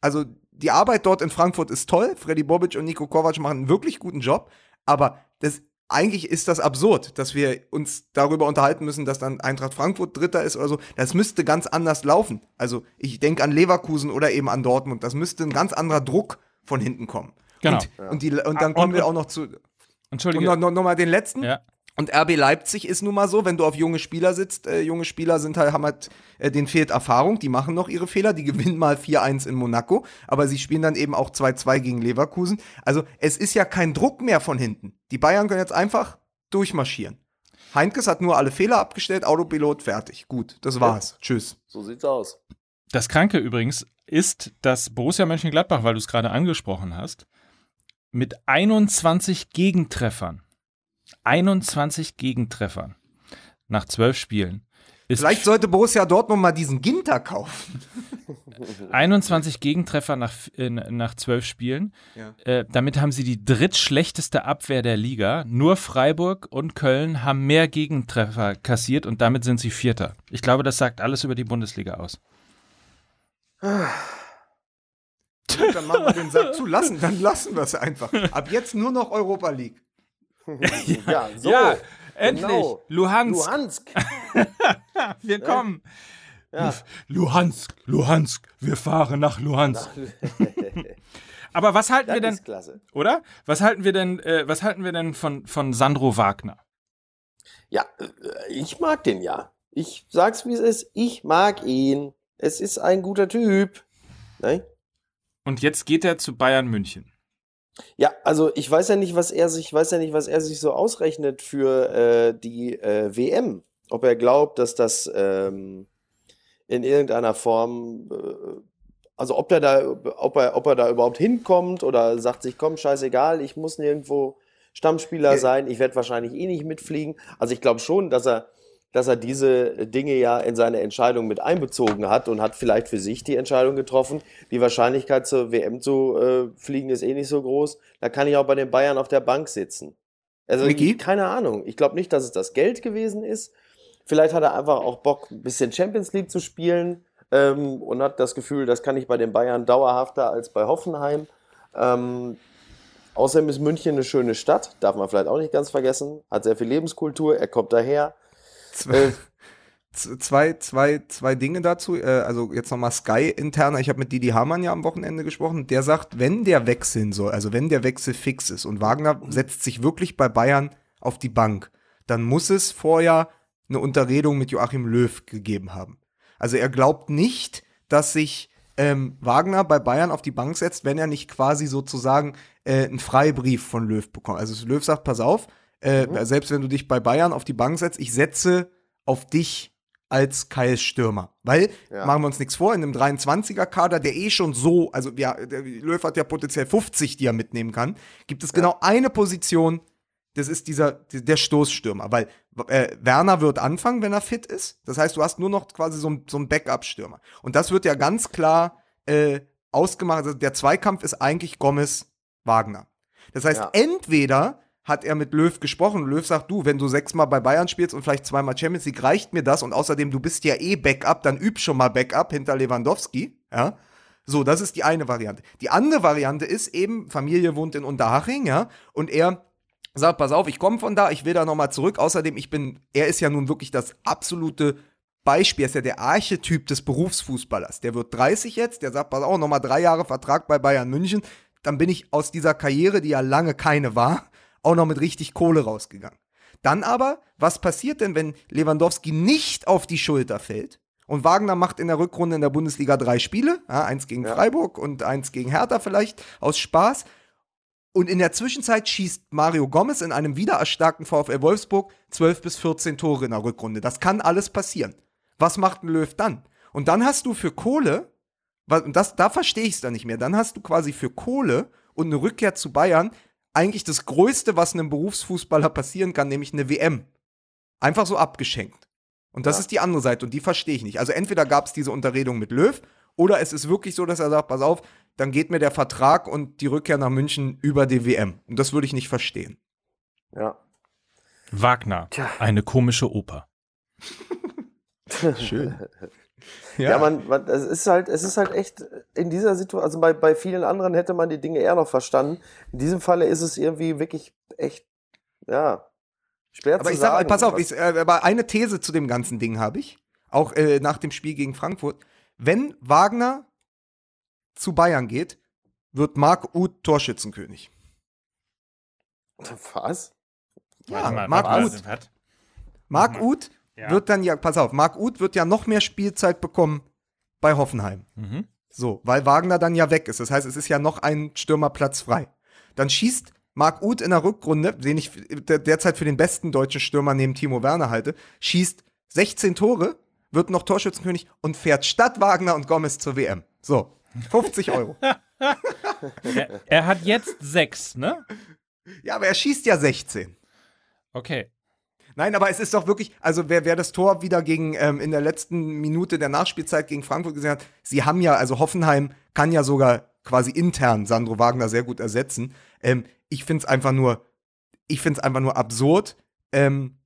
[SPEAKER 3] also die Arbeit dort in Frankfurt ist toll. Freddy Bobic und Nico Kovac machen einen wirklich guten Job, aber das eigentlich ist das absurd, dass wir uns darüber unterhalten müssen, dass dann Eintracht Frankfurt Dritter ist oder so. Das müsste ganz anders laufen. Also ich denke an Leverkusen oder eben an Dortmund. Das müsste ein ganz anderer Druck von hinten kommen.
[SPEAKER 2] Genau.
[SPEAKER 3] Und, und, die, und dann
[SPEAKER 2] Ah,
[SPEAKER 3] kommen
[SPEAKER 2] und-
[SPEAKER 3] wir auch noch zu.
[SPEAKER 2] Entschuldige.
[SPEAKER 3] Und noch, noch, noch mal den letzten.
[SPEAKER 2] ja.
[SPEAKER 3] Und RB Leipzig ist nun mal so, wenn du auf junge Spieler sitzt, äh, junge Spieler sind halt, haben halt, äh, denen fehlt Erfahrung, die machen noch ihre Fehler, die gewinnen mal 4-1 in Monaco, aber sie spielen dann eben auch 2-2 gegen Leverkusen. Also es ist ja kein Druck mehr von hinten. Die Bayern können jetzt einfach durchmarschieren. Heinkes hat nur alle Fehler abgestellt, Autopilot fertig. Gut, das war's. Tschüss.
[SPEAKER 1] So sieht's aus.
[SPEAKER 2] Das Kranke übrigens ist, dass Borussia Mönchengladbach, weil du es gerade angesprochen hast, mit 21 Gegentreffern, 21 Gegentreffern nach zwölf Spielen, ist
[SPEAKER 3] Vielleicht sollte Borussia Dortmund mal diesen Ginter kaufen.
[SPEAKER 2] 21 Gegentreffer nach, äh, nach zwölf Spielen.
[SPEAKER 3] Ja.
[SPEAKER 2] Äh, damit haben sie die drittschlechteste Abwehr der Liga. Nur Freiburg und Köln haben mehr Gegentreffer kassiert und damit sind sie Vierter. Ich glaube, das sagt alles über die Bundesliga aus.
[SPEAKER 3] Dann machen wir den Sack zu lassen, dann lassen wir es einfach. Ab jetzt nur noch Europa League.
[SPEAKER 1] Ja, so.
[SPEAKER 2] ja, endlich.
[SPEAKER 1] genau.
[SPEAKER 2] Luhansk,
[SPEAKER 1] Luhansk.
[SPEAKER 2] wir kommen.
[SPEAKER 1] Ja.
[SPEAKER 2] Luhansk, Luhansk, wir fahren nach Luhansk. Aber was halten wir
[SPEAKER 1] Das
[SPEAKER 2] denn,
[SPEAKER 1] ist klasse.
[SPEAKER 2] oder? Was halten wir denn, äh, was halten wir denn von, von Sandro Wagner?
[SPEAKER 1] Ja, äh, ich mag den ja. Ich sag's wie es ist. Ich mag ihn. Es ist ein guter Typ. Ne?
[SPEAKER 2] Und jetzt geht er zu Bayern München.
[SPEAKER 1] Ja, also ich weiß ja nicht, was er sich, weiß ja nicht, was er sich so ausrechnet für äh, die äh, WM. Ob er glaubt, dass das ähm, in irgendeiner Form, äh, also ob er da, ob er, ob er da überhaupt hinkommt oder sagt sich, komm, scheißegal, ich muss nirgendwo Stammspieler
[SPEAKER 3] Ja.
[SPEAKER 1] sein, ich werde wahrscheinlich eh nicht mitfliegen. Also ich glaube schon, dass er, dass er diese Dinge ja in seine Entscheidung mit einbezogen hat und hat vielleicht für sich die Entscheidung getroffen. Die Wahrscheinlichkeit zur WM zu äh, fliegen ist eh nicht so groß. Da kann ich auch bei den Bayern auf der Bank sitzen. Also
[SPEAKER 3] Micky?
[SPEAKER 1] keine Ahnung. Ich glaube nicht, dass es das Geld gewesen ist. Vielleicht hat er einfach auch Bock, ein bisschen Champions League zu spielen ähm, und hat das Gefühl, das kann ich bei den Bayern dauerhafter als bei Hoffenheim. Ähm, außerdem ist München eine schöne Stadt, darf man vielleicht auch nicht ganz vergessen. Hat sehr viel Lebenskultur, er kommt daher. Äh,
[SPEAKER 3] Z- zwei, zwei, zwei Dinge dazu. Äh, also jetzt nochmal Sky interner. Ich habe mit Didi Hamann ja am Wochenende gesprochen. Der sagt, wenn der wechseln soll, also wenn der Wechsel fix ist und Wagner setzt sich wirklich bei Bayern auf die Bank, dann muss es vorher eine Unterredung mit Joachim Löw gegeben haben. Also er glaubt nicht, dass sich ähm, Wagner bei Bayern auf die Bank setzt, wenn er nicht quasi sozusagen äh, einen Freibrief von Löw bekommt. Also Löw sagt, pass auf, äh, selbst wenn du dich bei Bayern auf die Bank setzt, ich setze auf dich als Kyle Stürmer. Weil,
[SPEAKER 1] Ja.
[SPEAKER 3] machen wir uns nichts vor, in einem 23er-Kader, der eh schon so, also ja, der Löw hat ja potenziell 50, die er mitnehmen kann, gibt es genau eine Position, das ist dieser, der Stoßstürmer, weil äh, Werner wird anfangen, wenn er fit ist. Das heißt, du hast nur noch quasi so, ein- so einen Backup-Stürmer. Und das wird ja ganz klar äh, ausgemacht. Also der Zweikampf ist eigentlich Gomez-Wagner. Das heißt,
[SPEAKER 1] Ja.
[SPEAKER 3] entweder hat er mit Löw gesprochen. Löw sagt, du, wenn du sechsmal bei Bayern spielst und vielleicht zweimal Champions League, reicht mir das. Und außerdem, du bist ja eh Backup, dann üb schon mal Backup hinter Lewandowski. Ja. So, das ist die eine Variante. Die andere Variante ist eben, Familie wohnt in Unterhaching, ja, und er sagt, pass auf, ich komme von da, ich will da nochmal zurück. Außerdem, ich bin, er ist ja nun wirklich das absolute Beispiel, er ist ja der Archetyp des Berufsfußballers. Der wird 30 jetzt, der sagt, pass auf, nochmal drei Jahre Vertrag bei Bayern München. Dann bin ich aus dieser Karriere, die ja lange keine war, auch noch mit richtig Kohle rausgegangen. Dann aber, was passiert denn, wenn Lewandowski nicht auf die Schulter fällt? Und Wagner macht in der Rückrunde in der Bundesliga drei Spiele, ja, eins gegen
[SPEAKER 1] Ja.
[SPEAKER 3] Freiburg und eins gegen Hertha vielleicht, aus Spaß. Und in der Zwischenzeit schießt Mario Gomez in einem wieder erstarkten VfL Wolfsburg 12 bis 14 Tore in der Rückrunde. Das kann alles passieren. Was macht ein Löw dann? Und dann hast du für Kohle, und das, da verstehe ich es dann nicht mehr, dann hast du quasi für Kohle und eine Rückkehr zu Bayern eigentlich das Größte, was einem Berufsfußballer passieren kann, nämlich eine WM. Einfach so abgeschenkt. Und das
[SPEAKER 1] Ja.
[SPEAKER 3] ist die andere Seite und die verstehe ich nicht. Also entweder gab es diese Unterredung mit Löw oder es ist wirklich so, dass er sagt, pass auf, dann geht mir der Vertrag und die Rückkehr nach München über die WM. Und das würde ich nicht verstehen.
[SPEAKER 1] Ja.
[SPEAKER 2] Wagner,
[SPEAKER 1] Tja.
[SPEAKER 2] eine komische Oper.
[SPEAKER 3] Schön.
[SPEAKER 1] Ja, man, man, es ist halt, es ist halt echt in dieser Situation, also bei, bei vielen anderen hätte man die Dinge eher noch verstanden. In diesem Falle ist es irgendwie wirklich echt, ja, schwer
[SPEAKER 3] Aber
[SPEAKER 1] zu
[SPEAKER 3] ich sag,
[SPEAKER 1] sagen.
[SPEAKER 3] pass auf, ich, äh, aber eine These zu dem ganzen Ding habe ich, auch äh, nach dem Spiel gegen Frankfurt. Wenn Wagner zu Bayern geht, wird Marc Uth Torschützenkönig.
[SPEAKER 1] was?
[SPEAKER 3] Ja, Marc Uth. Marc. Uth
[SPEAKER 2] Ja.
[SPEAKER 3] wird dann ja, pass auf, Marc Uth wird ja noch mehr Spielzeit bekommen bei Hoffenheim.
[SPEAKER 2] Mhm.
[SPEAKER 3] So, weil Wagner dann ja weg ist. Das heißt, es ist ja noch ein Stürmerplatz frei. Dann schießt Marc Uth in der Rückrunde, den ich der- derzeit für den besten deutschen Stürmer neben Timo Werner halte, schießt 16 Tore, wird noch Torschützenkönig und fährt statt Wagner und Gomez zur WM. So, 50 Euro.
[SPEAKER 2] Er, er hat jetzt sechs, ne?
[SPEAKER 3] ja, aber er schießt ja 16.
[SPEAKER 2] Okay.
[SPEAKER 3] Nein, aber es ist doch wirklich, also wer, wer das Tor wieder gegen ähm, in der letzten Minute der Nachspielzeit gegen Frankfurt gesehen hat, sie haben ja, also Hoffenheim kann ja sogar quasi intern Sandro Wagner sehr gut ersetzen. Ähm, ich finde es einfach nur, ich finde es einfach nur absurd, ähm,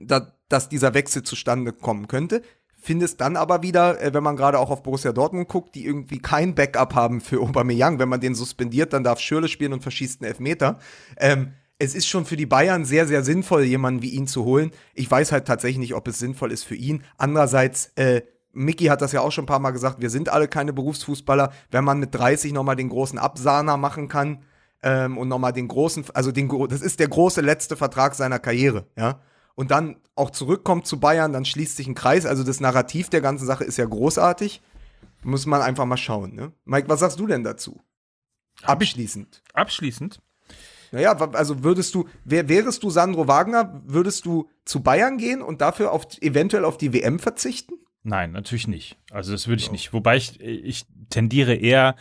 [SPEAKER 3] da, dass dieser Wechsel zustande kommen könnte. Finde es dann aber wieder, äh, wenn man gerade auch auf Borussia Dortmund guckt, die irgendwie kein Backup haben für Aubameyang. Wenn man den suspendiert, dann darf Schürle spielen und verschießt einen Elfmeter. Ähm, es ist schon für die Bayern sehr, sehr sinnvoll, jemanden wie ihn zu holen. Ich weiß halt tatsächlich nicht, ob es sinnvoll ist für ihn. Andererseits, äh, Mickey hat das ja auch schon ein paar Mal gesagt, wir sind alle keine Berufsfußballer. Wenn man mit 30 nochmal den großen Absahner machen kann ähm, und nochmal den großen, also den, das ist der große letzte Vertrag seiner Karriere, ja. Und dann auch zurückkommt zu Bayern, dann schließt sich ein Kreis. Also das Narrativ der ganzen Sache ist ja großartig. Muss man einfach mal schauen, ne? Mike, was sagst du denn dazu? Abschließend.
[SPEAKER 2] Abschließend.
[SPEAKER 3] Naja, also würdest du, wär, wärest du Sandro Wagner, würdest du zu Bayern gehen und dafür auf, eventuell auf die WM verzichten?
[SPEAKER 2] Nein, natürlich nicht. Also das würde ich nicht. Wobei ich, ich tendiere eher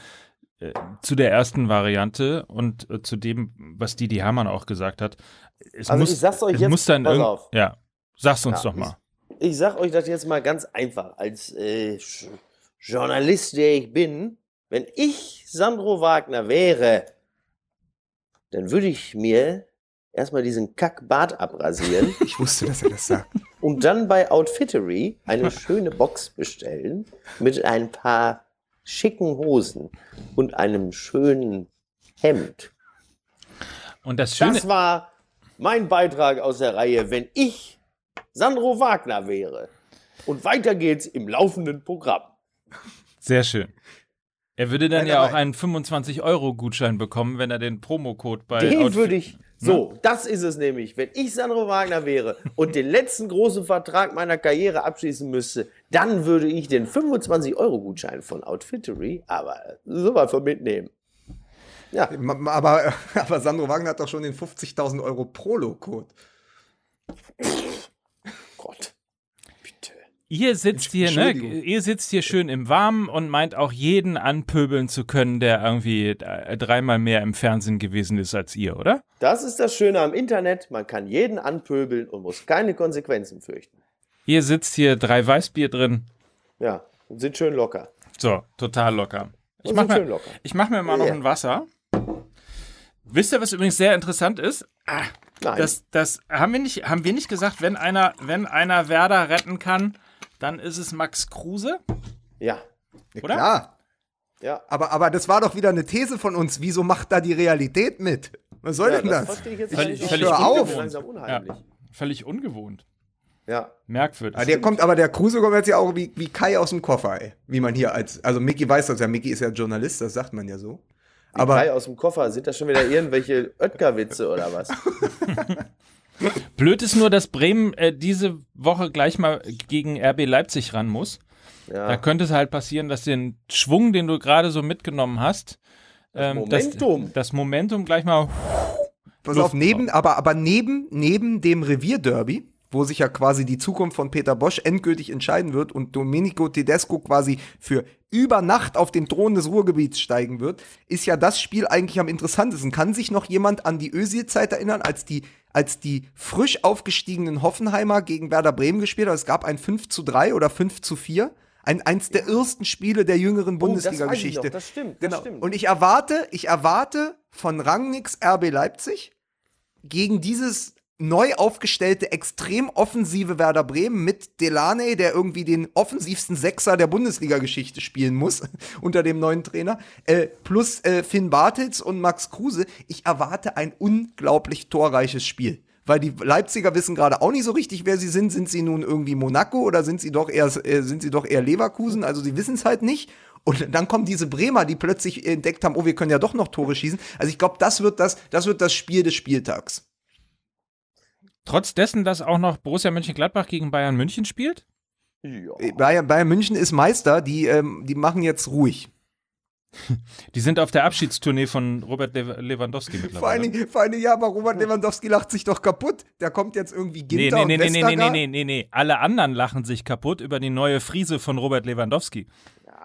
[SPEAKER 2] äh, zu der ersten Variante und äh, zu dem, was Didi Hamann auch gesagt hat. Es
[SPEAKER 1] Also
[SPEAKER 2] muss,
[SPEAKER 1] ich sag's euch
[SPEAKER 2] es
[SPEAKER 1] jetzt,
[SPEAKER 2] muss dann
[SPEAKER 1] pass auf.
[SPEAKER 2] Ja, sag's uns
[SPEAKER 1] Ja,
[SPEAKER 2] doch mal.
[SPEAKER 1] Ich sag euch das jetzt mal ganz einfach, als äh, Journalist, der ich bin, wenn ich Sandro Wagner wäre, dann würde ich mir erstmal diesen Kackbart abrasieren
[SPEAKER 3] Ich wusste, dass er das sagt.
[SPEAKER 1] und dann bei Outfittery eine schöne Box bestellen mit ein paar schicken Hosen und einem schönen Hemd.
[SPEAKER 2] Und das Schöne,
[SPEAKER 1] Das war mein Beitrag aus der Reihe, wenn ich Sandro Wagner wäre. Und weiter geht's im laufenden Programm.
[SPEAKER 2] sehr schön. Er würde dann
[SPEAKER 3] Nein,
[SPEAKER 2] ja auch einen 25-Euro-Gutschein bekommen, wenn er den Promocode bei
[SPEAKER 1] Den
[SPEAKER 2] Outfit-
[SPEAKER 1] würde ich. So, das ist es nämlich. Wenn ich Sandro Wagner wäre und den letzten großen Vertrag meiner Karriere abschließen müsste, dann würde ich den 25-Euro-Gutschein von Outfittery aber sowas von mitnehmen. Ja,
[SPEAKER 3] Aber, aber Sandro Wagner hat doch schon den 50.000 Euro Prolo-Code.
[SPEAKER 2] Ihr sitzt hier, ne? Ihr sitzt hier schön im Warmen und meint auch jeden anpöbeln zu können, der irgendwie äh, dreimal mehr im Fernsehen gewesen ist als ihr, oder?
[SPEAKER 1] Das ist das Schöne am Internet. Man kann jeden anpöbeln und muss keine Konsequenzen fürchten.
[SPEAKER 2] Ihr sitzt hier drei Weißbier drin.
[SPEAKER 1] Ja, und sind schön locker.
[SPEAKER 2] So, total locker. Ich
[SPEAKER 1] Und
[SPEAKER 2] mach,
[SPEAKER 1] sind schön
[SPEAKER 2] mir,
[SPEAKER 1] locker.
[SPEAKER 2] ich mach mir mal noch
[SPEAKER 1] Ja.
[SPEAKER 2] ein Wasser. Wisst ihr, was übrigens sehr interessant ist? Ah,
[SPEAKER 1] Nein.
[SPEAKER 2] das, das haben wir nicht, haben wir nicht gesagt, wenn einer, wenn einer Werder retten kann, dann ist es Max Kruse.
[SPEAKER 1] ja,
[SPEAKER 3] Ja,
[SPEAKER 2] Oder?
[SPEAKER 3] Klar.
[SPEAKER 1] ja.
[SPEAKER 3] Aber, aber das war doch wieder eine These von uns. Wieso macht da die Realität mit? Was soll
[SPEAKER 1] ja
[SPEAKER 3] denn das?
[SPEAKER 1] verstehe ich jetzt
[SPEAKER 2] Völlig- völlig
[SPEAKER 1] Das langsam unheimlich.
[SPEAKER 2] Völlig ungewohnt.
[SPEAKER 1] Ja.
[SPEAKER 2] Merkwürdig.
[SPEAKER 3] Ah, der kommt, aber der Kruse kommt jetzt ja auch wie, wie Kai aus dem Koffer, ey. Wie man hier als, also Mickey weiß das ja, Mickey ist ja Journalist, das sagt man ja so.
[SPEAKER 1] Aber
[SPEAKER 3] Aber
[SPEAKER 1] aus dem Koffer, sind das schon wieder irgendwelche Oetker-Witze oder was?
[SPEAKER 2] Blöd ist nur, dass Bremen äh, diese Woche gleich mal gegen RB Leipzig ran muss. Da
[SPEAKER 1] Ja.
[SPEAKER 2] könnte es halt passieren, dass den Schwung, den du gerade so mitgenommen hast, ähm,
[SPEAKER 1] Momentum.
[SPEAKER 2] Das, das Momentum gleich mal.
[SPEAKER 3] pass auf, neben, aber, aber neben, neben dem Revierderby, wo sich ja quasi die Zukunft von Peter Bosch endgültig entscheiden wird und Domenico Tedesco quasi für über Nacht auf den Thron des Ruhrgebiets steigen wird, ist ja das Spiel eigentlich am interessantesten. Kann sich noch jemand an die Özil-Zeit erinnern, als die als die frisch aufgestiegenen Hoffenheimer gegen Werder Bremen gespielt haben. Es gab ein 5 zu 3 oder 5 zu 4. Ein, eins der ersten Spiele der jüngeren
[SPEAKER 1] Oh, das
[SPEAKER 3] Bundesliga-Geschichte.
[SPEAKER 1] das stimmt, das
[SPEAKER 3] Genau.
[SPEAKER 1] stimmt.
[SPEAKER 3] Und ich erwarte, ich erwarte von Rangnicks RB Leipzig gegen dieses neu aufgestellte, extrem offensive Werder Bremen mit Delaney, der irgendwie den offensivsten Sechser der Bundesliga-Geschichte spielen muss, unter dem neuen Trainer, äh, plus äh, Finn Bartels und Max Kruse. Ich erwarte ein unglaublich torreiches Spiel. Weil die Leipziger wissen gerade auch nicht so richtig, wer sie sind. Sind sie nun irgendwie Monaco oder sind sie doch eher, äh, sind sie doch eher Leverkusen? Also sie wissen es halt nicht. Und dann kommen diese Bremer, die plötzlich entdeckt haben, oh, wir können ja doch noch Tore schießen. Also ich glaube, das wird das, das wird das Spiel des Spieltags.
[SPEAKER 2] Trotz dessen, dass auch noch Borussia Mönchengladbach gegen Bayern München spielt?
[SPEAKER 1] Ja.
[SPEAKER 3] Äh, Bayern, Bayern München ist Meister, die, ähm, die machen jetzt ruhig.
[SPEAKER 2] Die sind auf der Abschiedstournee von Robert Lew Lewandowski
[SPEAKER 3] Vor
[SPEAKER 2] mittlerweile.
[SPEAKER 3] allen, Dingen, vor allen Dingen, ja, aber Robert Lewandowski lacht sich doch kaputt. Der kommt jetzt irgendwie
[SPEAKER 2] Nee,
[SPEAKER 3] Ginter
[SPEAKER 2] nee, nee,
[SPEAKER 3] und
[SPEAKER 2] nee, nee, nee,
[SPEAKER 3] Westergaard.
[SPEAKER 2] nee, nee, nee. Alle anderen lachen sich kaputt über die neue Frise von Robert Lewandowski.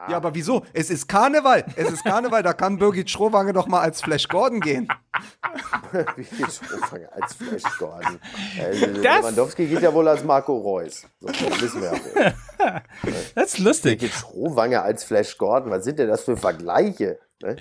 [SPEAKER 3] Ja, aber wieso? Es ist Karneval. Es ist Karneval, da kann Birgit Schrowange doch mal als Flash Gordon gehen.
[SPEAKER 1] Wie geht Schrofange als Flash Gordon? Äh,
[SPEAKER 2] Das-
[SPEAKER 1] Lewandowski geht ja wohl als Marco Reus. So, das wissen wir ja wohl.
[SPEAKER 2] Das ist
[SPEAKER 1] Wie
[SPEAKER 2] lustig.
[SPEAKER 1] geht Schrowange als Flash Gordon? Was sind denn das für Vergleiche? Ne?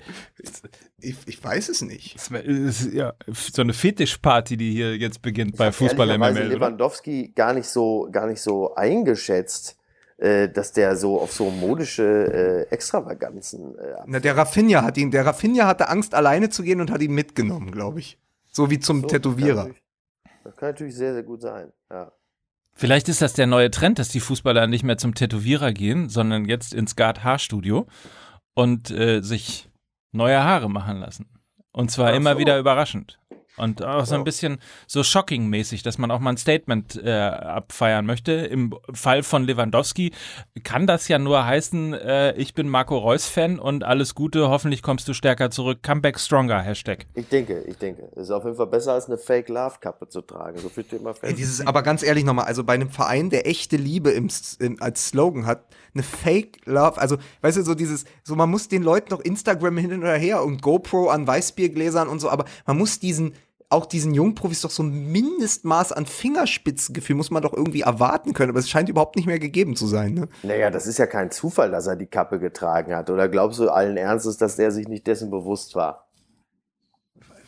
[SPEAKER 3] Ich, ich weiß es nicht.
[SPEAKER 2] Ist ja so eine Fetischparty, die hier jetzt beginnt bei Fußball MML. Oder?
[SPEAKER 1] Lewandowski gar nicht so, gar nicht so eingeschätzt, äh, dass der so auf so modische äh, Extravaganzen äh,
[SPEAKER 3] Na, der Rafinha hat ihn, der Rafinha hatte Angst, alleine zu gehen und hat ihn mitgenommen, glaube ich. So wie zum
[SPEAKER 1] So,
[SPEAKER 3] Tätowierer.
[SPEAKER 1] Das kann natürlich sehr, sehr gut sein. Ja.
[SPEAKER 2] Vielleicht ist das der neue Trend, dass die Fußballer nicht mehr zum Tätowierer gehen, sondern jetzt ins Gard Haarstudio und äh, sich neue Haare machen lassen. Und zwar
[SPEAKER 1] Ach
[SPEAKER 2] immer
[SPEAKER 1] so.
[SPEAKER 2] wieder überraschend. Und auch so ein bisschen so shocking-mäßig, dass man auch mal ein Statement äh, abfeiern möchte. Im Fall von Lewandowski kann das ja nur heißen, äh, ich bin Marco Reus-Fan und alles Gute, hoffentlich kommst du stärker zurück. Comeback stronger, Hashtag.
[SPEAKER 1] Ich denke, ich denke. Es ist auf jeden Fall besser als eine Fake Love Kappe zu tragen. So viel steht immer
[SPEAKER 3] Ey, dieses, aber ganz ehrlich nochmal, also bei einem Verein, der echte Liebe im, im, als Slogan hat, eine Fake Love, also weißt du, so dieses, so man muss den Leuten noch Instagram hin und her und GoPro an Weißbiergläsern und so, aber man muss diesen, auch diesen Jungprofis doch so ein Mindestmaß an Fingerspitzengefühl muss man doch irgendwie erwarten können, aber es scheint überhaupt nicht mehr gegeben zu sein, ne?
[SPEAKER 1] Naja, das ist ja kein Zufall, dass er die Kappe getragen hat. Oder glaubst du allen Ernstes, dass der sich nicht dessen bewusst war?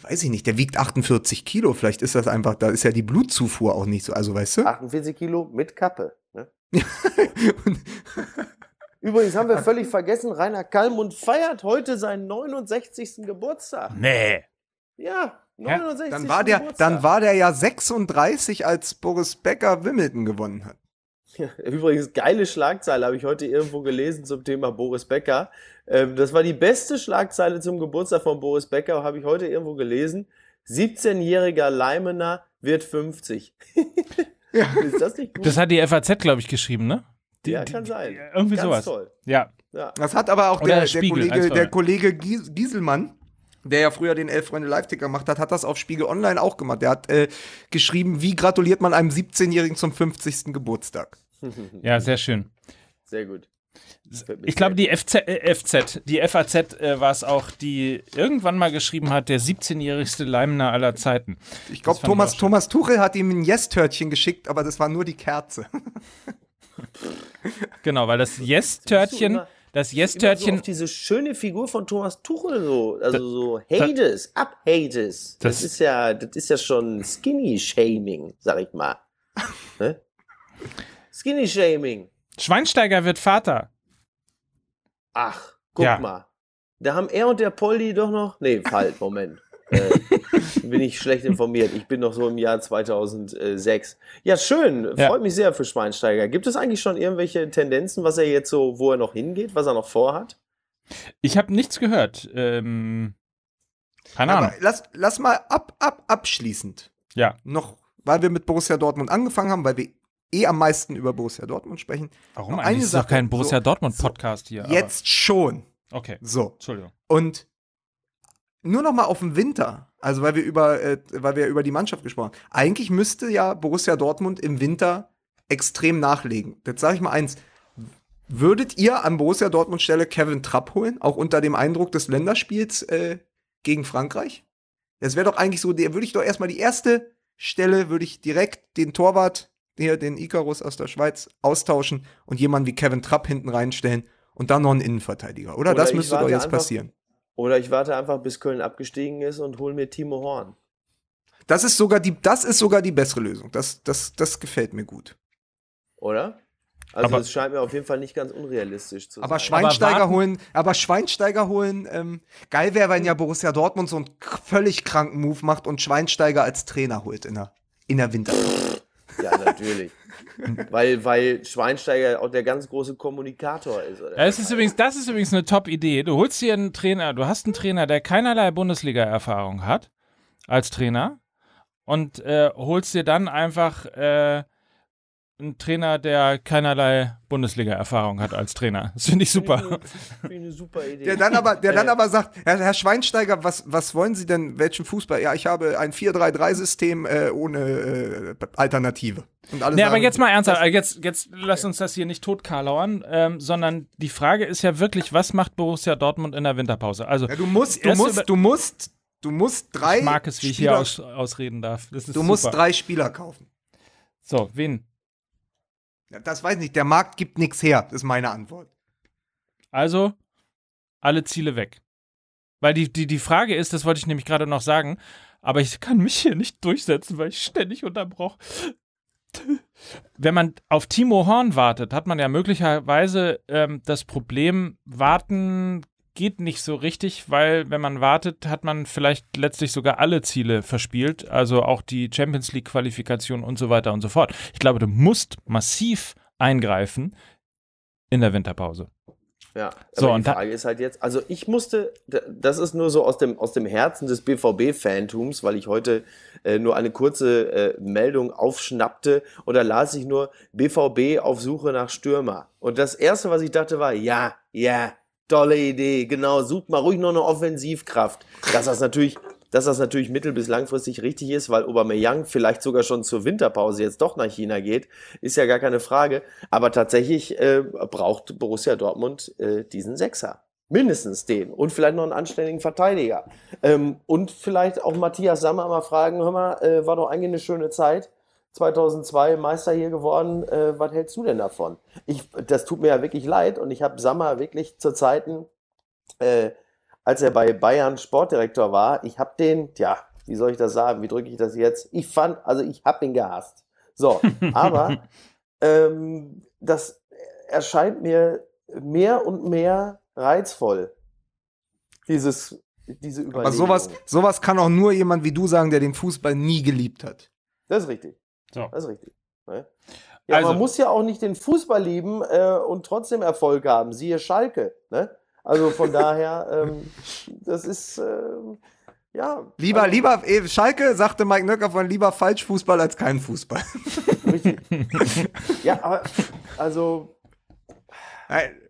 [SPEAKER 3] Weiß ich nicht, der wiegt 48 Kilo, vielleicht ist das einfach, da ist ja die Blutzufuhr auch nicht so, also weißt du?
[SPEAKER 1] 48 Kilo mit Kappe. Ne? Übrigens haben wir völlig vergessen, Rainer Kallmund feiert heute seinen 69. Geburtstag.
[SPEAKER 2] Nee.
[SPEAKER 1] Ja, 69.
[SPEAKER 3] dann war der,
[SPEAKER 1] Geburtstag.
[SPEAKER 3] dann war der ja 36, als Boris Becker Wimbledon gewonnen hat.
[SPEAKER 1] Übrigens, geile Schlagzeile habe ich heute irgendwo gelesen zum Thema Boris Becker. Ähm, das war die beste Schlagzeile zum Geburtstag von Boris Becker, habe ich heute irgendwo gelesen. 17-jähriger Leimener wird 50. Ist das nicht gut?
[SPEAKER 2] Das hat die FAZ, glaube ich, geschrieben, ne? Die,
[SPEAKER 1] ja,
[SPEAKER 2] die-
[SPEAKER 1] kann sein.
[SPEAKER 2] Irgendwie
[SPEAKER 1] Ganz
[SPEAKER 2] sowas.
[SPEAKER 1] toll.
[SPEAKER 2] Ja.
[SPEAKER 1] Ja.
[SPEAKER 3] Das hat aber auch
[SPEAKER 2] Oder
[SPEAKER 3] der, der,
[SPEAKER 2] Spiegel,
[SPEAKER 3] Kollege, der. Kollege Gies, Gieselmann, der ja früher den Elf Freunde Live-Ticker gemacht hat, hat das auf Spiegel Online auch gemacht. Der hat äh, geschrieben, wie gratuliert man einem 17-Jährigen zum 50. Geburtstag.
[SPEAKER 2] Ja, sehr schön.
[SPEAKER 1] Sehr gut.
[SPEAKER 2] Ich glaube, die FZ, äh, FZ, die FAZ äh, war es auch, die irgendwann mal geschrieben hat, der 17-jährigste Leimner aller Zeiten.
[SPEAKER 3] Ich glaube,
[SPEAKER 2] ich
[SPEAKER 3] Thomas. Thomas Tuchel hat ihm ein Yes-Törtchen geschickt, aber das war nur die Kerze.
[SPEAKER 2] Genau, weil das Yes-Törtchen, das
[SPEAKER 1] so
[SPEAKER 2] Yes-Törtchen,
[SPEAKER 1] auf diese schöne Figur von Thomas Tuchel so, also so Hades, ab Hades. Das,
[SPEAKER 2] Das-
[SPEAKER 1] ist ja, das ist ja schon Skinny Shaming, sag ich mal. ne? Skinny Shaming.
[SPEAKER 2] Schweinsteiger wird Vater.
[SPEAKER 1] Ach, guck
[SPEAKER 2] Ja.
[SPEAKER 1] mal. Da haben er und der Polly doch noch. Nee, halt, Moment. Äh, bin ich schlecht informiert. Ich bin noch so im Jahr 2006. Ja, schön.
[SPEAKER 2] Ja.
[SPEAKER 1] Freut mich sehr für Schweinsteiger. Gibt es eigentlich schon irgendwelche Tendenzen, was er jetzt so, wo er noch hingeht, was er noch vorhat?
[SPEAKER 2] Ich habe nichts gehört. Ähm, keine
[SPEAKER 3] Aber
[SPEAKER 2] Ahnung.
[SPEAKER 3] lass, lass mal ab, ab, abschließend
[SPEAKER 2] Ja.
[SPEAKER 3] noch, weil wir mit Borussia Dortmund angefangen haben, weil wir eh am meisten über Borussia Dortmund sprechen.
[SPEAKER 2] Warum
[SPEAKER 3] Noch
[SPEAKER 2] eigentlich?
[SPEAKER 3] eine
[SPEAKER 2] ist doch kein Borussia
[SPEAKER 3] So,
[SPEAKER 2] Dortmund-Podcast hier. aber-
[SPEAKER 3] Jetzt schon.
[SPEAKER 2] Okay,
[SPEAKER 3] So.
[SPEAKER 2] Entschuldigung.
[SPEAKER 3] Und nur noch mal auf den Winter, also weil wir über, äh, weil wir über die Mannschaft gesprochen haben. Eigentlich müsste ja Borussia Dortmund im Winter extrem nachlegen. Jetzt sage ich mal eins. Würdet ihr an Borussia Dortmund Stelle Kevin Trapp holen, auch unter dem Eindruck des Länderspiels äh, gegen Frankreich? Das wäre doch eigentlich so, der würde ich doch erstmal die erste, Stelle würde ich direkt den Torwart, hier den Icarus aus der Schweiz, austauschen und jemanden wie Kevin Trapp hinten reinstellen und dann noch einen Innenverteidiger. Oder,
[SPEAKER 1] Oder
[SPEAKER 3] das müsste doch jetzt
[SPEAKER 1] einfach-
[SPEAKER 3] passieren.
[SPEAKER 1] Oder ich warte einfach, bis Köln abgestiegen ist und hole mir Timo Horn.
[SPEAKER 3] Das ist sogar die, das ist sogar die bessere Lösung. Das, das, das gefällt mir gut.
[SPEAKER 1] Oder? Also
[SPEAKER 2] Aber-
[SPEAKER 1] es scheint mir auf jeden Fall nicht ganz unrealistisch zu
[SPEAKER 3] Aber
[SPEAKER 1] sein.
[SPEAKER 3] Schweinsteiger
[SPEAKER 2] warten-
[SPEAKER 3] holen, aber Schweinsteiger holen, ähm, geil wäre, wenn ja Borussia Dortmund so einen k- völlig kranken Move macht und Schweinsteiger als Trainer holt in der, in der Winterpause.
[SPEAKER 1] Ja, natürlich. weil, weil Schweinsteiger auch der ganz große Kommunikator ist. Oder?
[SPEAKER 2] Das ist übrigens, das ist übrigens eine Top-Idee. Du holst dir einen Trainer, du hast einen Trainer, der keinerlei Bundesliga-Erfahrung hat als Trainer und äh, holst dir dann einfach äh, einen Trainer, der keinerlei Bundesliga-Erfahrung hat als Trainer. Das finde ich super.
[SPEAKER 1] Finde ich eine, super Idee.
[SPEAKER 3] Der dann aber, der dann
[SPEAKER 1] Äh,
[SPEAKER 3] aber sagt, Herr, Herr Schweinsteiger, was, was wollen Sie denn, welchen Fußball? Ja, ich habe ein 4-3-3-System äh, ohne äh, Alternative. Und alle
[SPEAKER 2] Nee, aber
[SPEAKER 3] sagen,
[SPEAKER 2] jetzt mal ernsthaft, jetzt, jetzt lass uns das hier nicht totkarlauern, ähm, sondern die Frage ist ja wirklich, was macht Borussia Dortmund in der Winterpause? Also,
[SPEAKER 3] Ja, du musst, du musst, du musst, du musst drei
[SPEAKER 2] ich mag es, wie ich
[SPEAKER 3] Spieler,
[SPEAKER 2] hier aus, ausreden darf. Das ist
[SPEAKER 3] du musst
[SPEAKER 2] super.
[SPEAKER 3] drei Spieler kaufen.
[SPEAKER 2] So, wen?
[SPEAKER 3] Das weiß ich nicht, der Markt gibt nichts her, ist meine Antwort.
[SPEAKER 2] Also, alle Ziele weg. Weil die, die, die Frage ist, das wollte ich nämlich gerade noch sagen, aber ich kann mich hier nicht durchsetzen, weil ich ständig unterbrochen. Wenn man auf Timo Horn wartet, hat man ja möglicherweise ähm, das Problem, warten geht nicht so richtig, weil wenn man wartet, hat man vielleicht letztlich sogar alle Ziele verspielt, also auch die Champions League Qualifikation und so weiter und so fort. Ich glaube, du musst massiv eingreifen in der Winterpause.
[SPEAKER 1] Ja,
[SPEAKER 2] So, und
[SPEAKER 1] die Frage ist halt jetzt, also ich musste, das ist nur so aus dem, aus dem Herzen des BVB-Fantums, weil ich heute äh, nur eine kurze äh, Meldung aufschnappte und da las ich nur BVB auf Suche nach Stürmer. Und das erste, was ich dachte, war, ja, ja, tolle Idee, genau, sucht mal ruhig noch eine Offensivkraft. Dass das natürlich, dass das natürlich mittel- bis langfristig richtig ist, weil Aubameyang vielleicht sogar schon zur Winterpause jetzt doch nach China geht, ist ja gar keine Frage. Aber tatsächlich äh, braucht Borussia Dortmund äh, diesen Sechser. Mindestens den. Und vielleicht noch einen anständigen Verteidiger. Ähm, und vielleicht auch Matthias Sammer mal fragen, hör mal, äh, war doch eigentlich eine schöne Zeit. 2002 Meister hier geworden. Äh, was hältst du denn davon? Ich, das tut mir ja wirklich leid. Und ich habe Sammer wirklich zu Zeiten, äh, als er bei Bayern Sportdirektor war, ich habe den, ja, wie soll ich das sagen? Wie drücke ich das jetzt? Ich fand, also ich habe ihn gehasst. So, aber ähm, das erscheint mir mehr und mehr reizvoll. Dieses, diese Überlegung.
[SPEAKER 3] Aber sowas, sowas kann auch nur jemand wie du sagen, der den Fußball nie geliebt hat.
[SPEAKER 1] Das ist richtig.
[SPEAKER 2] So.
[SPEAKER 1] Das ist richtig. Ne? Ja,
[SPEAKER 2] Also-
[SPEAKER 1] man muss ja auch nicht den Fußball lieben äh, und trotzdem Erfolg haben. Siehe Schalke. Ne? Also von daher, ähm, das ist, ähm, ja.
[SPEAKER 3] Lieber,
[SPEAKER 1] also,
[SPEAKER 3] lieber, eh, Schalke, sagte Mike Nöcker von lieber Falschfußball als kein Fußball.
[SPEAKER 1] Richtig. ja, aber, also,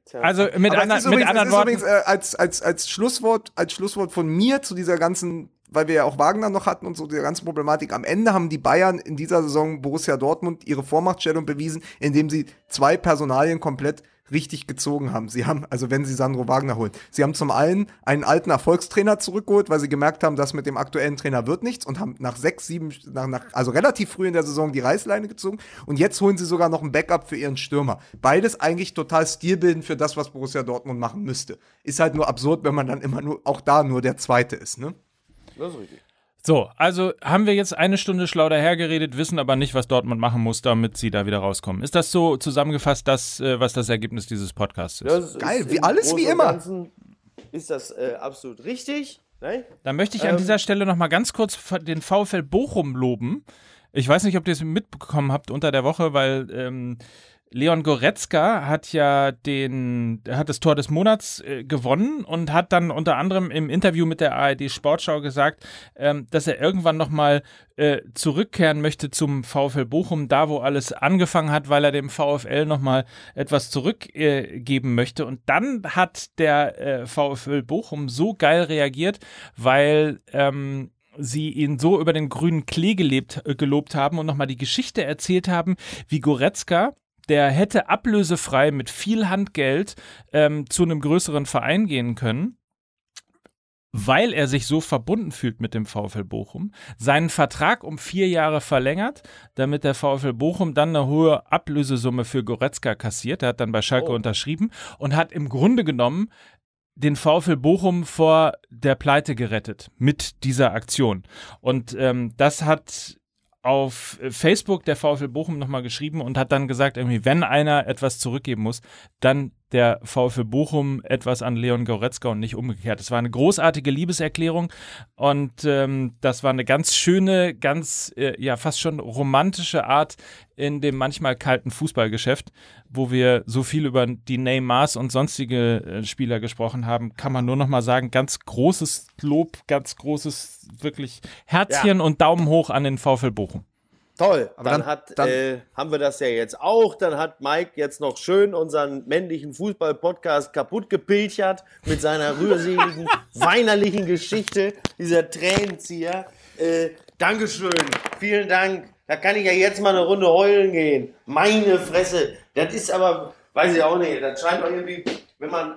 [SPEAKER 1] tja.
[SPEAKER 2] Also mit,
[SPEAKER 3] Aber es ist
[SPEAKER 2] mit
[SPEAKER 3] übrigens,
[SPEAKER 2] anderen
[SPEAKER 3] es ist
[SPEAKER 2] Worten.
[SPEAKER 3] übrigens äh, als, als, als, Schlusswort, als Schlusswort von mir zu dieser ganzen, weil wir ja auch Wagner noch hatten und so dieser ganzen Problematik. Am Ende haben die Bayern in dieser Saison Borussia Dortmund ihre Vormachtstellung bewiesen, indem sie zwei Personalien komplett richtig gezogen haben. Sie haben, also wenn sie Sandro Wagner holen, sie haben zum einen einen alten Erfolgstrainer zurückgeholt, weil sie gemerkt haben, dass mit dem aktuellen Trainer wird nichts und haben nach sechs, sieben, nach, nach, also relativ früh in der Saison die Reißleine gezogen und jetzt holen sie sogar noch ein Backup für ihren Stürmer. Beides eigentlich total stilbildend für das, was Borussia Dortmund machen müsste. Ist halt nur absurd, wenn man dann immer nur, auch da nur der Zweite ist, ne?
[SPEAKER 1] Das ist richtig.
[SPEAKER 2] So, also haben wir jetzt eine Stunde schlau dahergeredet, wissen aber nicht, was Dortmund machen muss, damit sie da wieder rauskommen. Ist das so zusammengefasst, das, äh, was das Ergebnis dieses Podcasts ist?
[SPEAKER 1] Das
[SPEAKER 3] Geil,
[SPEAKER 1] ist
[SPEAKER 3] wie alles wie immer.
[SPEAKER 1] Ist das äh, absolut richtig? Ne?
[SPEAKER 2] Da möchte ich an
[SPEAKER 1] Ähm,
[SPEAKER 2] dieser Stelle noch mal ganz kurz den VfL Bochum loben. Ich weiß nicht, ob ihr es mitbekommen habt unter der Woche, weil ähm, Leon Goretzka hat ja den, hat das Tor des Monats äh, gewonnen und hat dann unter anderem im Interview mit der ARD Sportschau gesagt, ähm, dass er irgendwann nochmal äh, zurückkehren möchte zum VfL Bochum, da wo alles angefangen hat, weil er dem VfL nochmal etwas zurückgeben äh, möchte. Und dann hat der äh, VfL Bochum so geil reagiert, weil ähm, sie ihn so über den grünen Klee gelebt, äh, gelobt haben und nochmal die Geschichte erzählt haben, wie Goretzka der hätte ablösefrei mit viel Handgeld ähm, zu einem größeren Verein gehen können, weil er sich so verbunden fühlt mit dem VfL Bochum, seinen Vertrag um vier Jahre verlängert, damit der VfL Bochum dann eine hohe Ablösesumme für Goretzka kassiert. Er hat dann bei Schalke
[SPEAKER 1] Oh.
[SPEAKER 2] unterschrieben und hat im Grunde genommen den VfL Bochum vor der Pleite gerettet mit dieser Aktion. Und ähm, das hat auf Facebook der VfL Bochum nochmal geschrieben und hat dann gesagt, irgendwie, wenn einer etwas zurückgeben muss, dann der VfL Bochum etwas an Leon Goretzka und nicht umgekehrt. Es war eine großartige Liebeserklärung und ähm, das war eine ganz schöne, ganz, äh, ja, fast schon romantische Art in dem manchmal kalten Fußballgeschäft, wo wir so viel über die Neymars und sonstige äh, Spieler gesprochen haben, kann man nur noch mal sagen, ganz großes Lob, ganz großes, wirklich Herzchen und Daumen hoch an den VfL Bochum.
[SPEAKER 1] Toll,
[SPEAKER 3] Aber
[SPEAKER 1] dann,
[SPEAKER 3] dann-
[SPEAKER 1] hat,
[SPEAKER 3] dann-
[SPEAKER 1] äh, haben wir das ja jetzt auch. Dann hat Mike jetzt noch schön unseren männlichen Fußball-Podcast kaputt gepilchert mit seiner rührseligen, weinerlichen Geschichte, dieser Tränenzieher. Äh, Dankeschön, vielen Dank. Da kann ich ja jetzt mal eine Runde heulen gehen. Meine Fresse. Das ist aber, weiß ich auch nicht, das scheint irgendwie, wenn man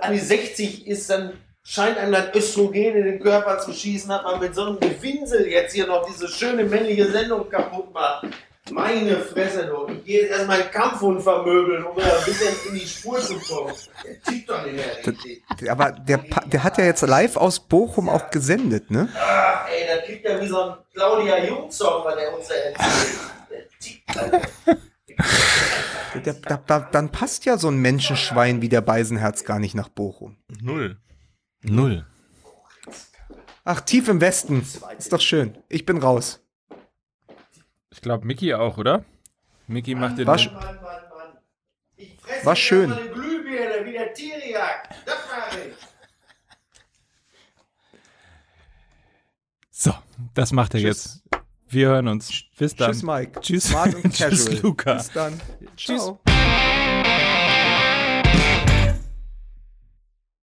[SPEAKER 1] an die 60 ist, dann scheint einem das Östrogen in den Körper zu schießen, hat man mit so einem Gewinsel jetzt hier noch diese schöne männliche Sendung kaputt gemacht. Meine Fresse, du. Ich gehe jetzt erstmal einen Kampfhund vermöbeln, um ein bisschen in die Spur zu kommen. Der tickt doch nicht mehr richtig.
[SPEAKER 3] Aber der, der hat ja jetzt live aus Bochum auch gesendet, ne?
[SPEAKER 1] Ach, ey, das klingt ja wie so ein Claudia Jung-Song, was der uns da erzählt. Der tickt.
[SPEAKER 3] Der, da, da, dann passt ja so ein Menschenschwein wie der Beisenherz gar nicht nach Bochum.
[SPEAKER 4] Null.
[SPEAKER 2] Null.
[SPEAKER 3] Ach, tief im Westen. Ist doch schön. Ich bin raus.
[SPEAKER 2] Ich glaube, Mickey auch, oder? Mickey macht den.
[SPEAKER 3] War sch-
[SPEAKER 1] Mann, Mann, Mann. Ich fresse
[SPEAKER 3] War schön.
[SPEAKER 1] eine Glühbirne wie der Tiriak. Das mache ich.
[SPEAKER 2] So, das macht er
[SPEAKER 3] Tschüss.
[SPEAKER 2] jetzt. Wir hören uns. Bis dann.
[SPEAKER 3] Tschüss, Mike.
[SPEAKER 2] Tschüss.
[SPEAKER 3] Smart und
[SPEAKER 2] Tschüss. Luca.
[SPEAKER 3] Bis dann.
[SPEAKER 2] Tschüss.
[SPEAKER 3] Ciao.